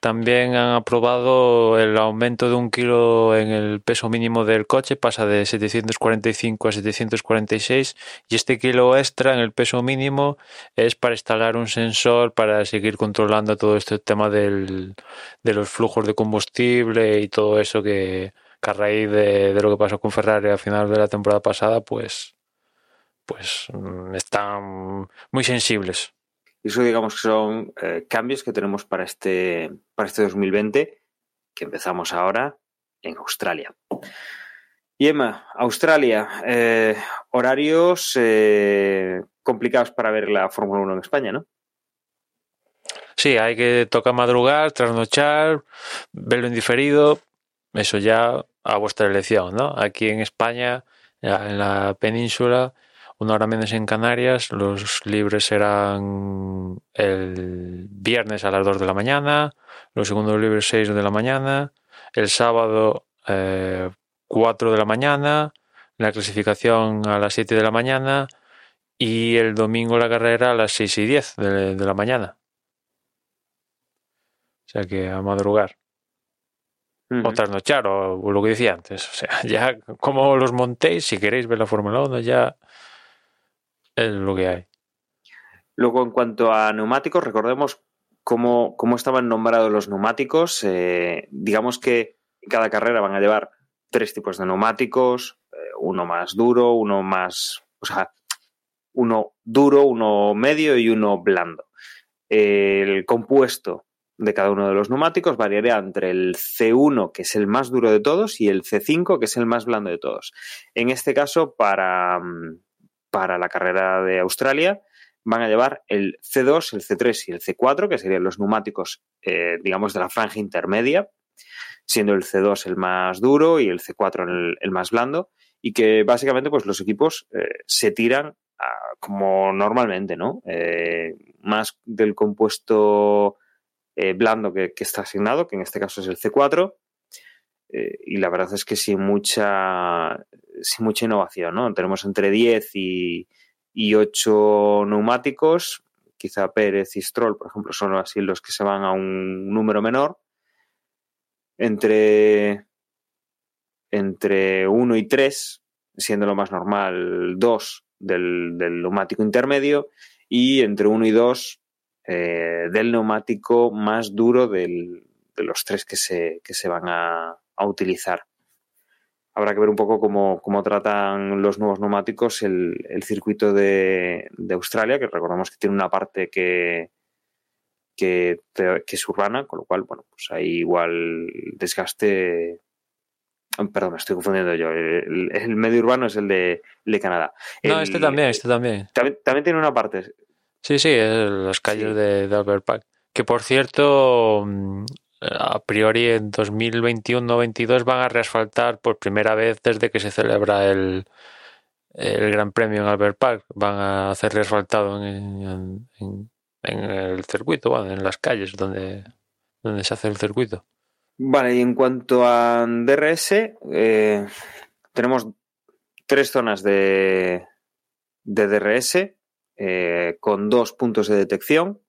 también han aprobado el aumento de un kilo en el peso mínimo del coche, pasa de 745 a 746, y este kilo extra en el peso mínimo es para instalar un sensor para seguir controlando todo este tema del, de los flujos de combustible y todo eso que, que a raíz de, de lo que pasó con Ferrari a final de la temporada pasada, pues pues mm, están muy sensibles. Eso digamos que son eh, cambios que tenemos para este, para este 2020, que empezamos ahora en Australia. Y Emma, Australia, eh, horarios eh, complicados para ver la Fórmula 1 en España, ¿no? Sí, hay que tocar madrugar, trasnochar, verlo en diferido, eso ya a vuestra elección, ¿no? Aquí en España, en la península, una hora menos en Canarias, los libres serán el viernes a las 2 de la mañana, los segundos libres 6 de la mañana, el sábado eh, 4 de la mañana, la clasificación a las 7 de la mañana y el domingo la carrera a las 6 y 10 de, de la mañana. O sea que a madrugar. O trasnochar, o, o lo que decía antes. O sea, ya como los montéis, si queréis ver la Fórmula 1, ya es lo que hay. Luego, en cuanto a neumáticos, recordemos cómo, cómo estaban nombrados los neumáticos. Eh, digamos que en cada carrera van a llevar tres tipos de neumáticos, eh, uno más duro, uno más, o sea, uno duro, uno medio y uno blando. El compuesto de cada uno de los neumáticos variaría entre el C1, que es el más duro de todos, y el C5, que es el más blando de todos. En este caso, para, para la carrera de Australia, van a llevar el C2, el C3 y el C4, que serían los neumáticos, eh, digamos, de la franja intermedia, siendo el C2 el más duro y el C4 el, más blando, y que básicamente pues los equipos eh, se tiran como normalmente, ¿no? Eh, más del compuesto eh, blando que, está asignado, que en este caso es el C4, eh, y la verdad es que sin mucha, sin mucha innovación, ¿no? Tenemos entre 10 y, y 8 neumáticos, quizá Pérez y Stroll, por ejemplo, son así los que se van a un número menor, entre, entre 1 y 3, siendo lo más normal 2 del, del neumático intermedio, y entre 1 y 2 eh, del neumático más duro del, de los tres que se, que se van a, a, utilizar. Habrá que ver un poco cómo, cómo tratan los nuevos neumáticos el, el circuito de, de, Australia, que recordamos que tiene una parte que, que, que, es urbana, con lo cual, bueno, pues hay igual desgaste. Perdón, me estoy confundiendo yo. El, el medio urbano es el de, el de Canadá. No, este también, este también. también. También tiene una parte. Sí, sí, es las calles sí. de, de Albert Park. Que por cierto, mm, a priori en 2021-22 van a reasfaltar por primera vez desde que se celebra el, el Gran Premio en Albert Park. Van a hacer reasfaltado en, en, el circuito, bueno, en las calles donde, donde se hace el circuito. Vale, y en cuanto a DRS, eh, tenemos tres zonas de, de DRS eh, con dos puntos de detección.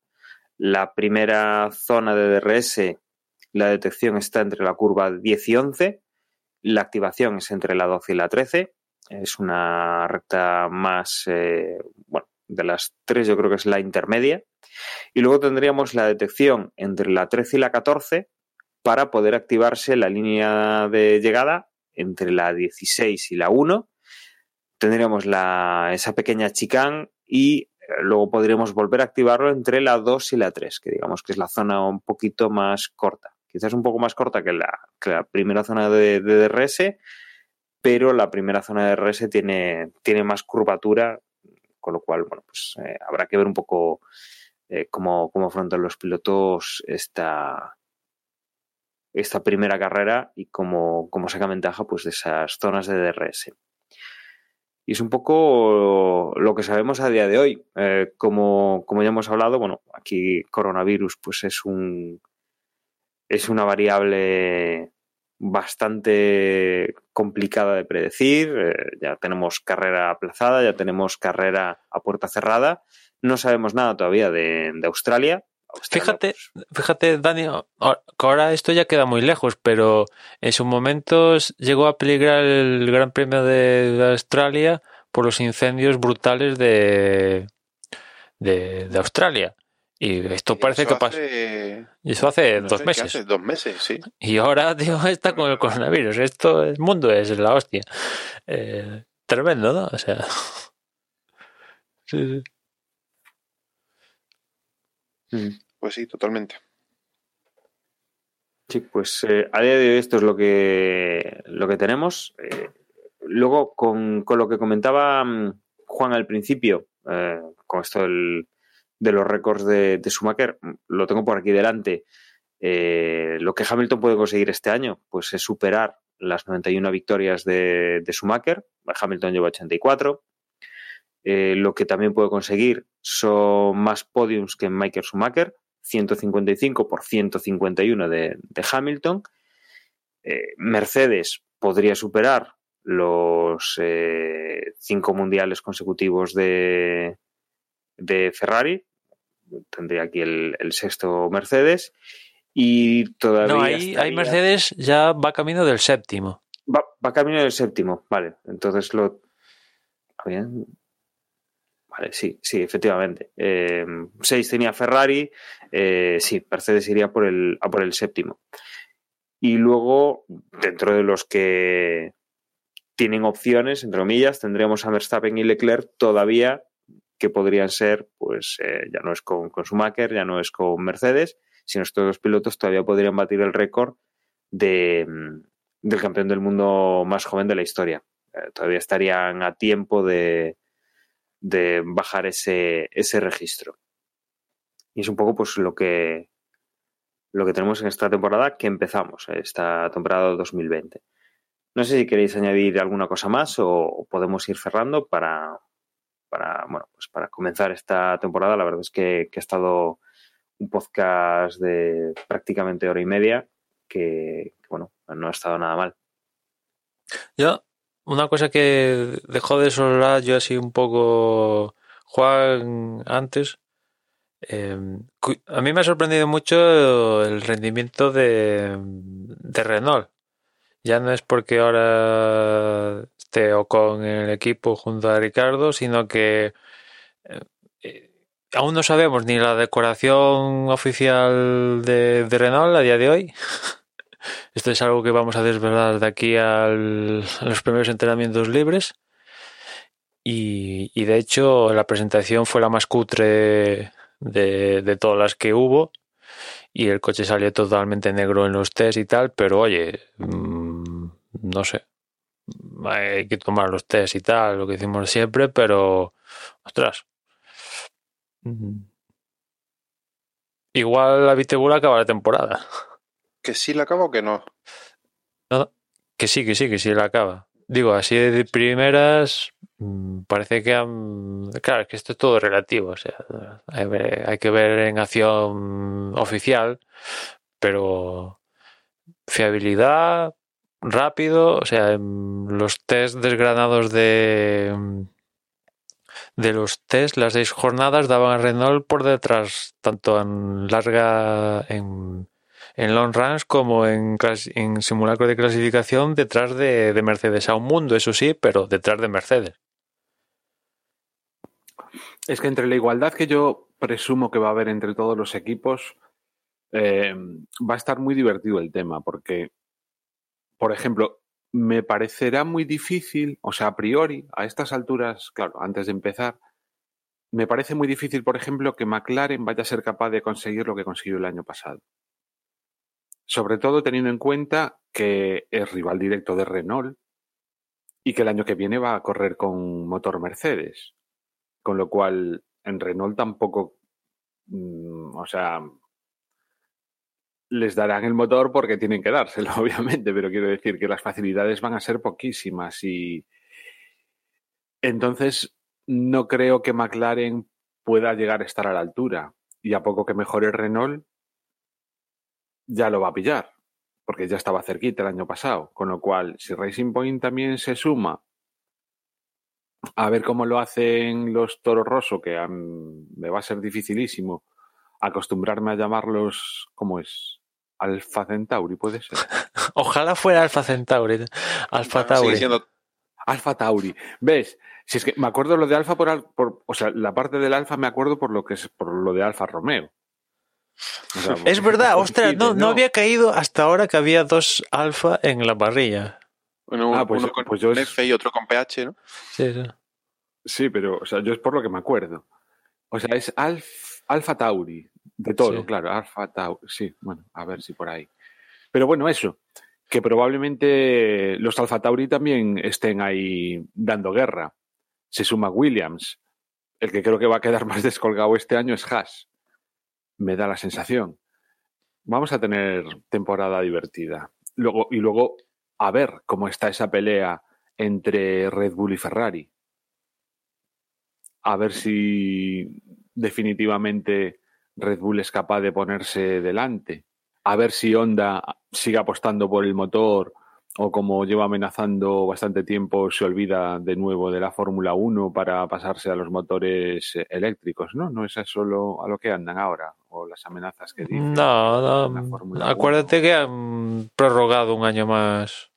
La primera zona de DRS, la detección está entre la curva 10 y 11. La activación es entre la 12 y la 13. Es una recta más, eh, bueno, de las tres yo creo que es la intermedia. Y luego tendríamos la detección entre la 13 y la 14, para poder activarse la línea de llegada entre la 16 y la 1. Tendríamos la, esa pequeña chicane y eh, luego podríamos volver a activarlo entre la 2 y la 3, que digamos que es la zona un poquito más corta. Quizás un poco más corta que la, primera zona de, de DRS, pero la primera zona de DRS tiene, tiene más curvatura, con lo cual, bueno, pues eh, habrá que ver un poco eh, cómo, cómo afrontan los pilotos esta, esta primera carrera y cómo, cómo saca ventaja pues, de esas zonas de DRS. Y es un poco lo que sabemos a día de hoy. Eh, como, como, ya hemos hablado, bueno, aquí coronavirus pues es un es una variable bastante complicada de predecir. Eh, ya tenemos carrera aplazada, ya tenemos carrera a puerta cerrada. No sabemos nada todavía de, de Australia. Australia Fíjate, pues, fíjate, Dani, ahora esto ya queda muy lejos, pero en su momento llegó a peligrar el Gran Premio de, de Australia por los incendios brutales de, de Australia. Y esto parece que pasó. hace- Y eso hace no dos sé, ¿qué meses. hace? Dos meses, sí. Y ahora, [LAUGHS] tío, está con el coronavirus. Esto, el mundo es la hostia. Eh, tremendo, ¿no? O sea. [LAUGHS] Sí, sí. mm. Pues sí, totalmente. Sí, pues eh, a día de hoy esto es lo que, lo que tenemos. Eh, luego, con, con, lo que comentaba mm, Juan al principio, eh, con esto del, de los récords de, de, Schumacher, lo tengo por aquí delante. Eh, lo que Hamilton puede conseguir este año, pues es superar las 91 victorias de, de Schumacher. Hamilton lleva 84. Eh, lo que también puede conseguir son más podiums que Michael Schumacher, 155 por 151 de, de Hamilton. Eh, Mercedes podría superar los cinco mundiales consecutivos de, de, Ferrari. Tendría aquí el, el, sexto Mercedes. Y todavía. No, ahí, ahí Mercedes ya va camino del séptimo. Va, va camino del séptimo, vale. Entonces lo. Bien, Vale, sí, sí, efectivamente. Eh, seis tenía Ferrari, eh, sí, Mercedes iría por el, a por el séptimo. Y luego, dentro de los que tienen opciones, entre comillas, tendríamos a Verstappen y Leclerc todavía que podrían ser, pues eh, ya no es con, con Schumacher, ya no es con Mercedes, sino estos dos pilotos todavía podrían batir el récord de, del campeón del mundo más joven de la historia. Eh, todavía estarían a tiempo de, de bajar ese, ese registro. Y es un poco pues lo que lo que tenemos en esta temporada que empezamos, esta temporada 2020. No sé si queréis añadir alguna cosa más o podemos ir cerrando para, para, bueno, pues para comenzar esta temporada. La verdad es que, que ha estado un podcast de prácticamente hora y media que, bueno, no ha estado nada mal. Yo, una cosa que dejó de sonar yo así un poco Juan antes, eh, a mí me ha sorprendido mucho el rendimiento de, de, Renault. Ya no es porque ahora esté Ocon en el equipo junto a Ricardo, sino que eh, aún no sabemos ni la decoración oficial de, Renault a día de hoy. [LAUGHS] Esto es algo que vamos a desvelar de aquí a los primeros entrenamientos libres. Y, de hecho, la presentación fue la más cutre de, todas las que hubo. Y el coche salió totalmente negro en los test y tal. Pero oye, mmm, no sé. Hay que tomar los test y tal, lo que hicimos siempre. Pero, ostras. Igual la Vitebula acaba la temporada. ¿Que sí la acaba o que no? no? Que sí, que sí, que sí la acaba. Digo, así de primeras, mm, parece que han... Claro, es que esto es todo relativo, o sea, hay, hay que ver en acción oficial, pero fiabilidad, rápido, o sea, los test desgranados de de los test, las seis jornadas daban a Renault por detrás, tanto en larga, en, en long runs como en, en simulacro de clasificación detrás de, de, Mercedes. A un mundo, eso sí, pero detrás de Mercedes. Es que entre la igualdad que yo presumo que va a haber entre todos los equipos, eh, va a estar muy divertido el tema, porque, por ejemplo, me parecerá muy difícil, o sea, a priori, a estas alturas, claro, antes de empezar, me parece muy difícil, por ejemplo, que McLaren vaya a ser capaz de conseguir lo que consiguió el año pasado. Sobre todo teniendo en cuenta que es rival directo de Renault y que el año que viene va a correr con motor Mercedes. Con lo cual, en Renault tampoco, mm, o sea, les darán el motor porque tienen que dárselo, [LAUGHS] obviamente, pero quiero decir que las facilidades van a ser poquísimas y entonces no creo que McLaren pueda llegar a estar a la altura y a poco que mejore Renault ya lo va a pillar porque ya estaba cerquita el año pasado, con lo cual si Racing Point también se suma a ver cómo lo hacen los Toro Rosso, que um, me va a ser dificilísimo acostumbrarme a llamarlos, ¿cómo es? Alfa Centauri, puede ser. [LAUGHS] Ojalá fuera Alfa Centauri. Alfa Tauri. Siendo... Alfa Tauri. ¿Ves? Si es que me acuerdo lo de Alfa por, por, o sea, la parte del Alfa me acuerdo por lo que es por lo de Alfa Romeo. O sea, es verdad, ostras, no, no, había caído hasta ahora que había dos Alfa en la parrilla. Bueno, ah, pues, uno con pues yo F y otro con PH, ¿no? Sí, sí. Sí, pero, o sea, yo es por lo que me acuerdo. O sea, es Alf, Alfa Tauri, de todo, sí. claro, Alfa Tauri. Sí, bueno, a ver si por ahí. Pero bueno, eso, que probablemente los Alfa Tauri también estén ahí dando guerra. Se suma Williams. El que creo que va a quedar [LAUGHS] más descolgado este año es Haas. Me da la sensación. Vamos a tener temporada divertida. Luego, y luego, a ver cómo está esa pelea entre Red Bull y Ferrari. A ver si definitivamente Red Bull es capaz de ponerse delante. A ver si Honda sigue apostando por el motor o como lleva amenazando bastante tiempo, se olvida de nuevo de la Fórmula 1 para pasarse a los motores eléctricos, ¿no? No es eso lo, a lo que andan ahora, o las amenazas que dicen. No, no. Acuérdate 1. que han prorrogado un año más.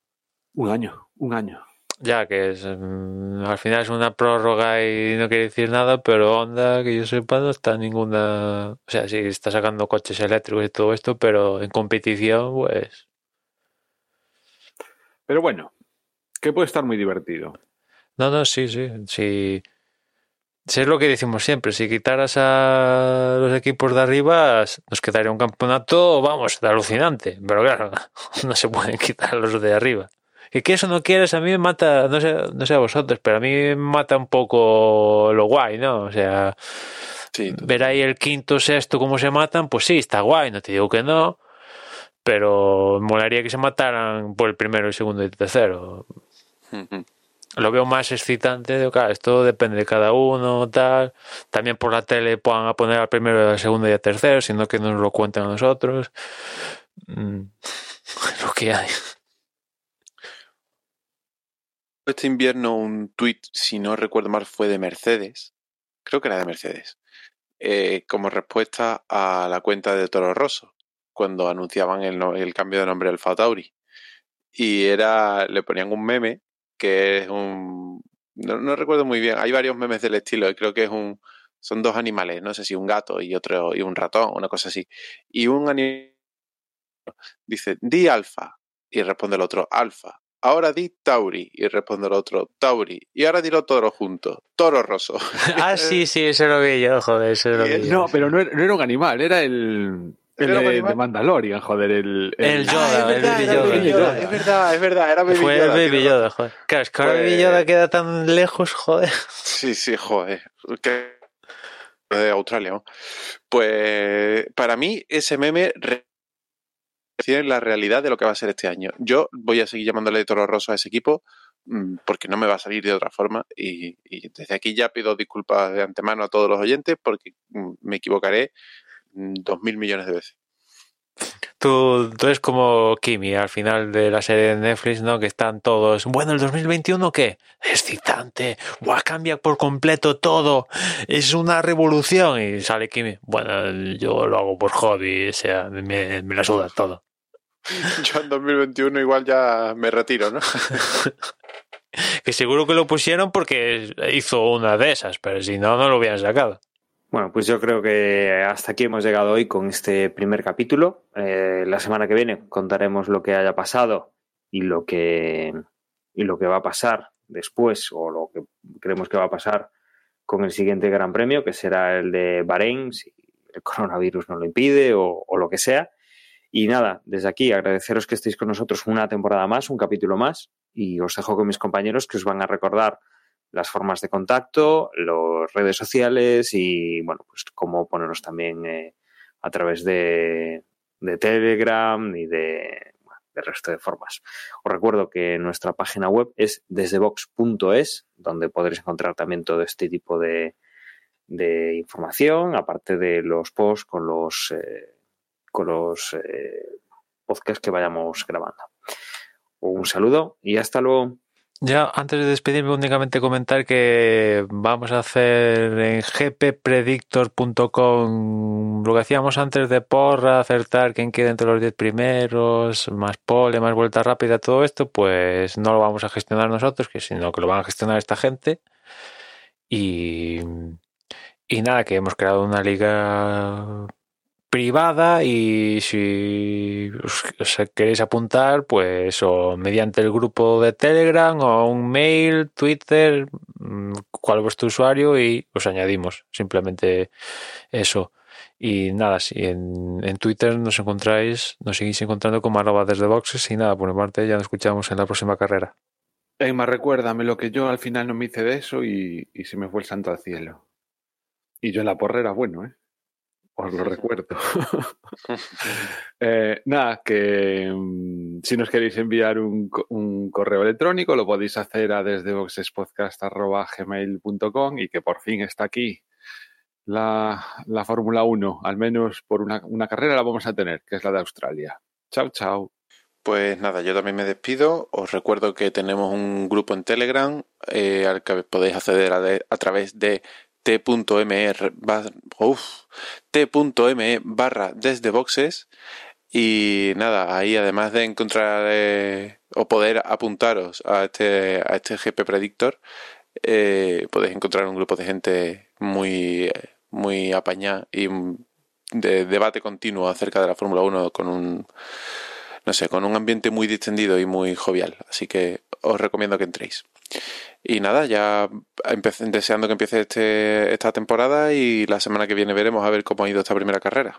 Un año, un año. Ya, que es, um, al final es una prórroga y no quiere decir nada, pero Honda, que yo sepa, no está ninguna. O sea, sí está sacando coches eléctricos y todo esto, pero en competición, pues. Pero bueno, que puede estar muy divertido. No, no, sí, sí. sí. Si es lo que decimos siempre, si quitaras a los equipos de arriba, nos quedaría un campeonato, vamos, de alucinante. Pero claro, [LAUGHS] no se pueden quitar los de arriba. Que eso no quieres, a mí me mata, no sé, no sé a vosotros, pero a mí me mata un poco lo guay, ¿no? O sea, sí, ver ahí el quinto, sexto, cómo se matan, pues sí, está guay, no te digo que no, pero molaría que se mataran por el primero, el segundo y el tercero. Uh -huh. Lo veo más excitante, de, claro, esto depende de cada uno, tal. También por la tele puedan poner al primero, al segundo y al tercero, sino que nos lo cuenten a nosotros. Mm, [LAUGHS] lo que hay este invierno un tweet, si no recuerdo mal, fue de Mercedes. Creo que era de Mercedes. Eh, como respuesta a la cuenta de Toro Rosso, cuando anunciaban el, cambio de nombre al Tauri. Y era, le ponían un meme que es un. No, no, recuerdo muy bien. Hay varios memes del estilo. Y creo que es un. Son dos animales, no sé si un gato y otro y un ratón, una cosa así. Y un animal dice, di alfa. Y responde el otro, alfa ahora di Tauri. Y responde el otro, Tauri. Y ahora dilo todo junto, Toro Rosso. [LAUGHS] ah, sí, sí, eso lo vi yo, joder, eso lo vi yo. No, pero no era, no era un animal, era el... El de, de, Mandalorian, joder, el... El, el Yoda, ah, es, verdad, el Baby Yoda, Yoda. Es verdad, es verdad, era Baby Fue Yoda. el Baby Yoda, joder. Claro, es que ahora Baby Yoda queda tan lejos, joder. Sí, sí, joder. Que... De Australia, ¿no? Pues para mí ese meme la realidad de lo que va a ser este año. Yo voy a seguir llamándole Toro Rosso a ese equipo mm, porque no me va a salir de otra forma y, desde aquí ya pido disculpas de antemano a todos los oyentes porque mm, me equivocaré mm, dos mil millones de veces. Tú, tú eres como Kimi al final de la serie de Netflix, ¿no? Que están todos, bueno, el 2021 qué? Excitante, Buah, cambia por completo todo, es una revolución y sale Kimi, bueno, yo lo hago por hobby, o sea, me, me la suda todo. [LAUGHS] Yo en 2021 igual ya me retiro, ¿no? [LAUGHS] que seguro que lo pusieron porque hizo una de esas, pero si no, no lo hubieran sacado. Bueno, pues yo creo que hasta aquí hemos llegado hoy con este primer capítulo. Eh, la semana que viene contaremos lo que haya pasado y lo que, y lo que va a pasar después o lo que creemos que va a pasar con el siguiente Gran Premio, que será el de Bahrein, si el coronavirus no lo impide o, o lo que sea. Y nada, desde aquí agradeceros que estéis con nosotros una temporada más, un capítulo más, y os dejo con mis compañeros que os van a recordar las formas de contacto, las redes sociales y, bueno, pues cómo poneros también eh, a través de, de Telegram y de, resto de formas. Os recuerdo que nuestra página web es desdebox.es, donde podréis encontrar también todo este tipo de, de información, aparte de los posts con los, eh, con los eh, podcasts que vayamos grabando. Un saludo y hasta luego. Ya, antes de despedirme, únicamente comentar que vamos a hacer en gppredictor.com lo que hacíamos antes de porra, acertar quién queda entre los 10 primeros, más pole, más vuelta rápida, todo esto, pues no lo vamos a gestionar nosotros, sino que lo van a gestionar esta gente. Y, y nada, que hemos creado una liga privada y si os, queréis apuntar, pues o mediante el grupo de Telegram o un mail, Twitter, mm, cuál es vuestro usuario y os añadimos. Simplemente eso. Y nada, si en, en Twitter nos encontráis, nos seguís encontrando como arroba desde boxes y nada, por mi parte ya nos escuchamos en la próxima carrera. Emma, recuérdame lo que yo al final no me hice de eso y, y se me fue el santo al cielo. Y yo en la porrera, bueno, ¿eh? Os lo recuerdo. [LAUGHS] [LAUGHS] eh, nada, que mm, si nos queréis enviar un, co- un correo electrónico lo podéis hacer a desde boxespodcast.gmail.com y que por fin está aquí la, la Fórmula 1, al menos por una, una carrera la vamos a tener, que es la de Australia. Chao, chao. Pues nada, yo también me despido. Os recuerdo que tenemos un grupo en Telegram eh, al que podéis acceder a, de- a través de t.me t.me barra desde boxes. Y nada, ahí además de encontrar eh, o poder apuntaros a este, a este GP Predictor, eh, podéis encontrar un grupo de gente muy, muy apañada y de debate continuo acerca de la Fórmula 1 con un, no sé, con un ambiente muy distendido y muy jovial. Así que os recomiendo que entréis. Y nada, ya deseando que empiece este, esta temporada y la semana que viene veremos a ver cómo ha ido esta primera carrera.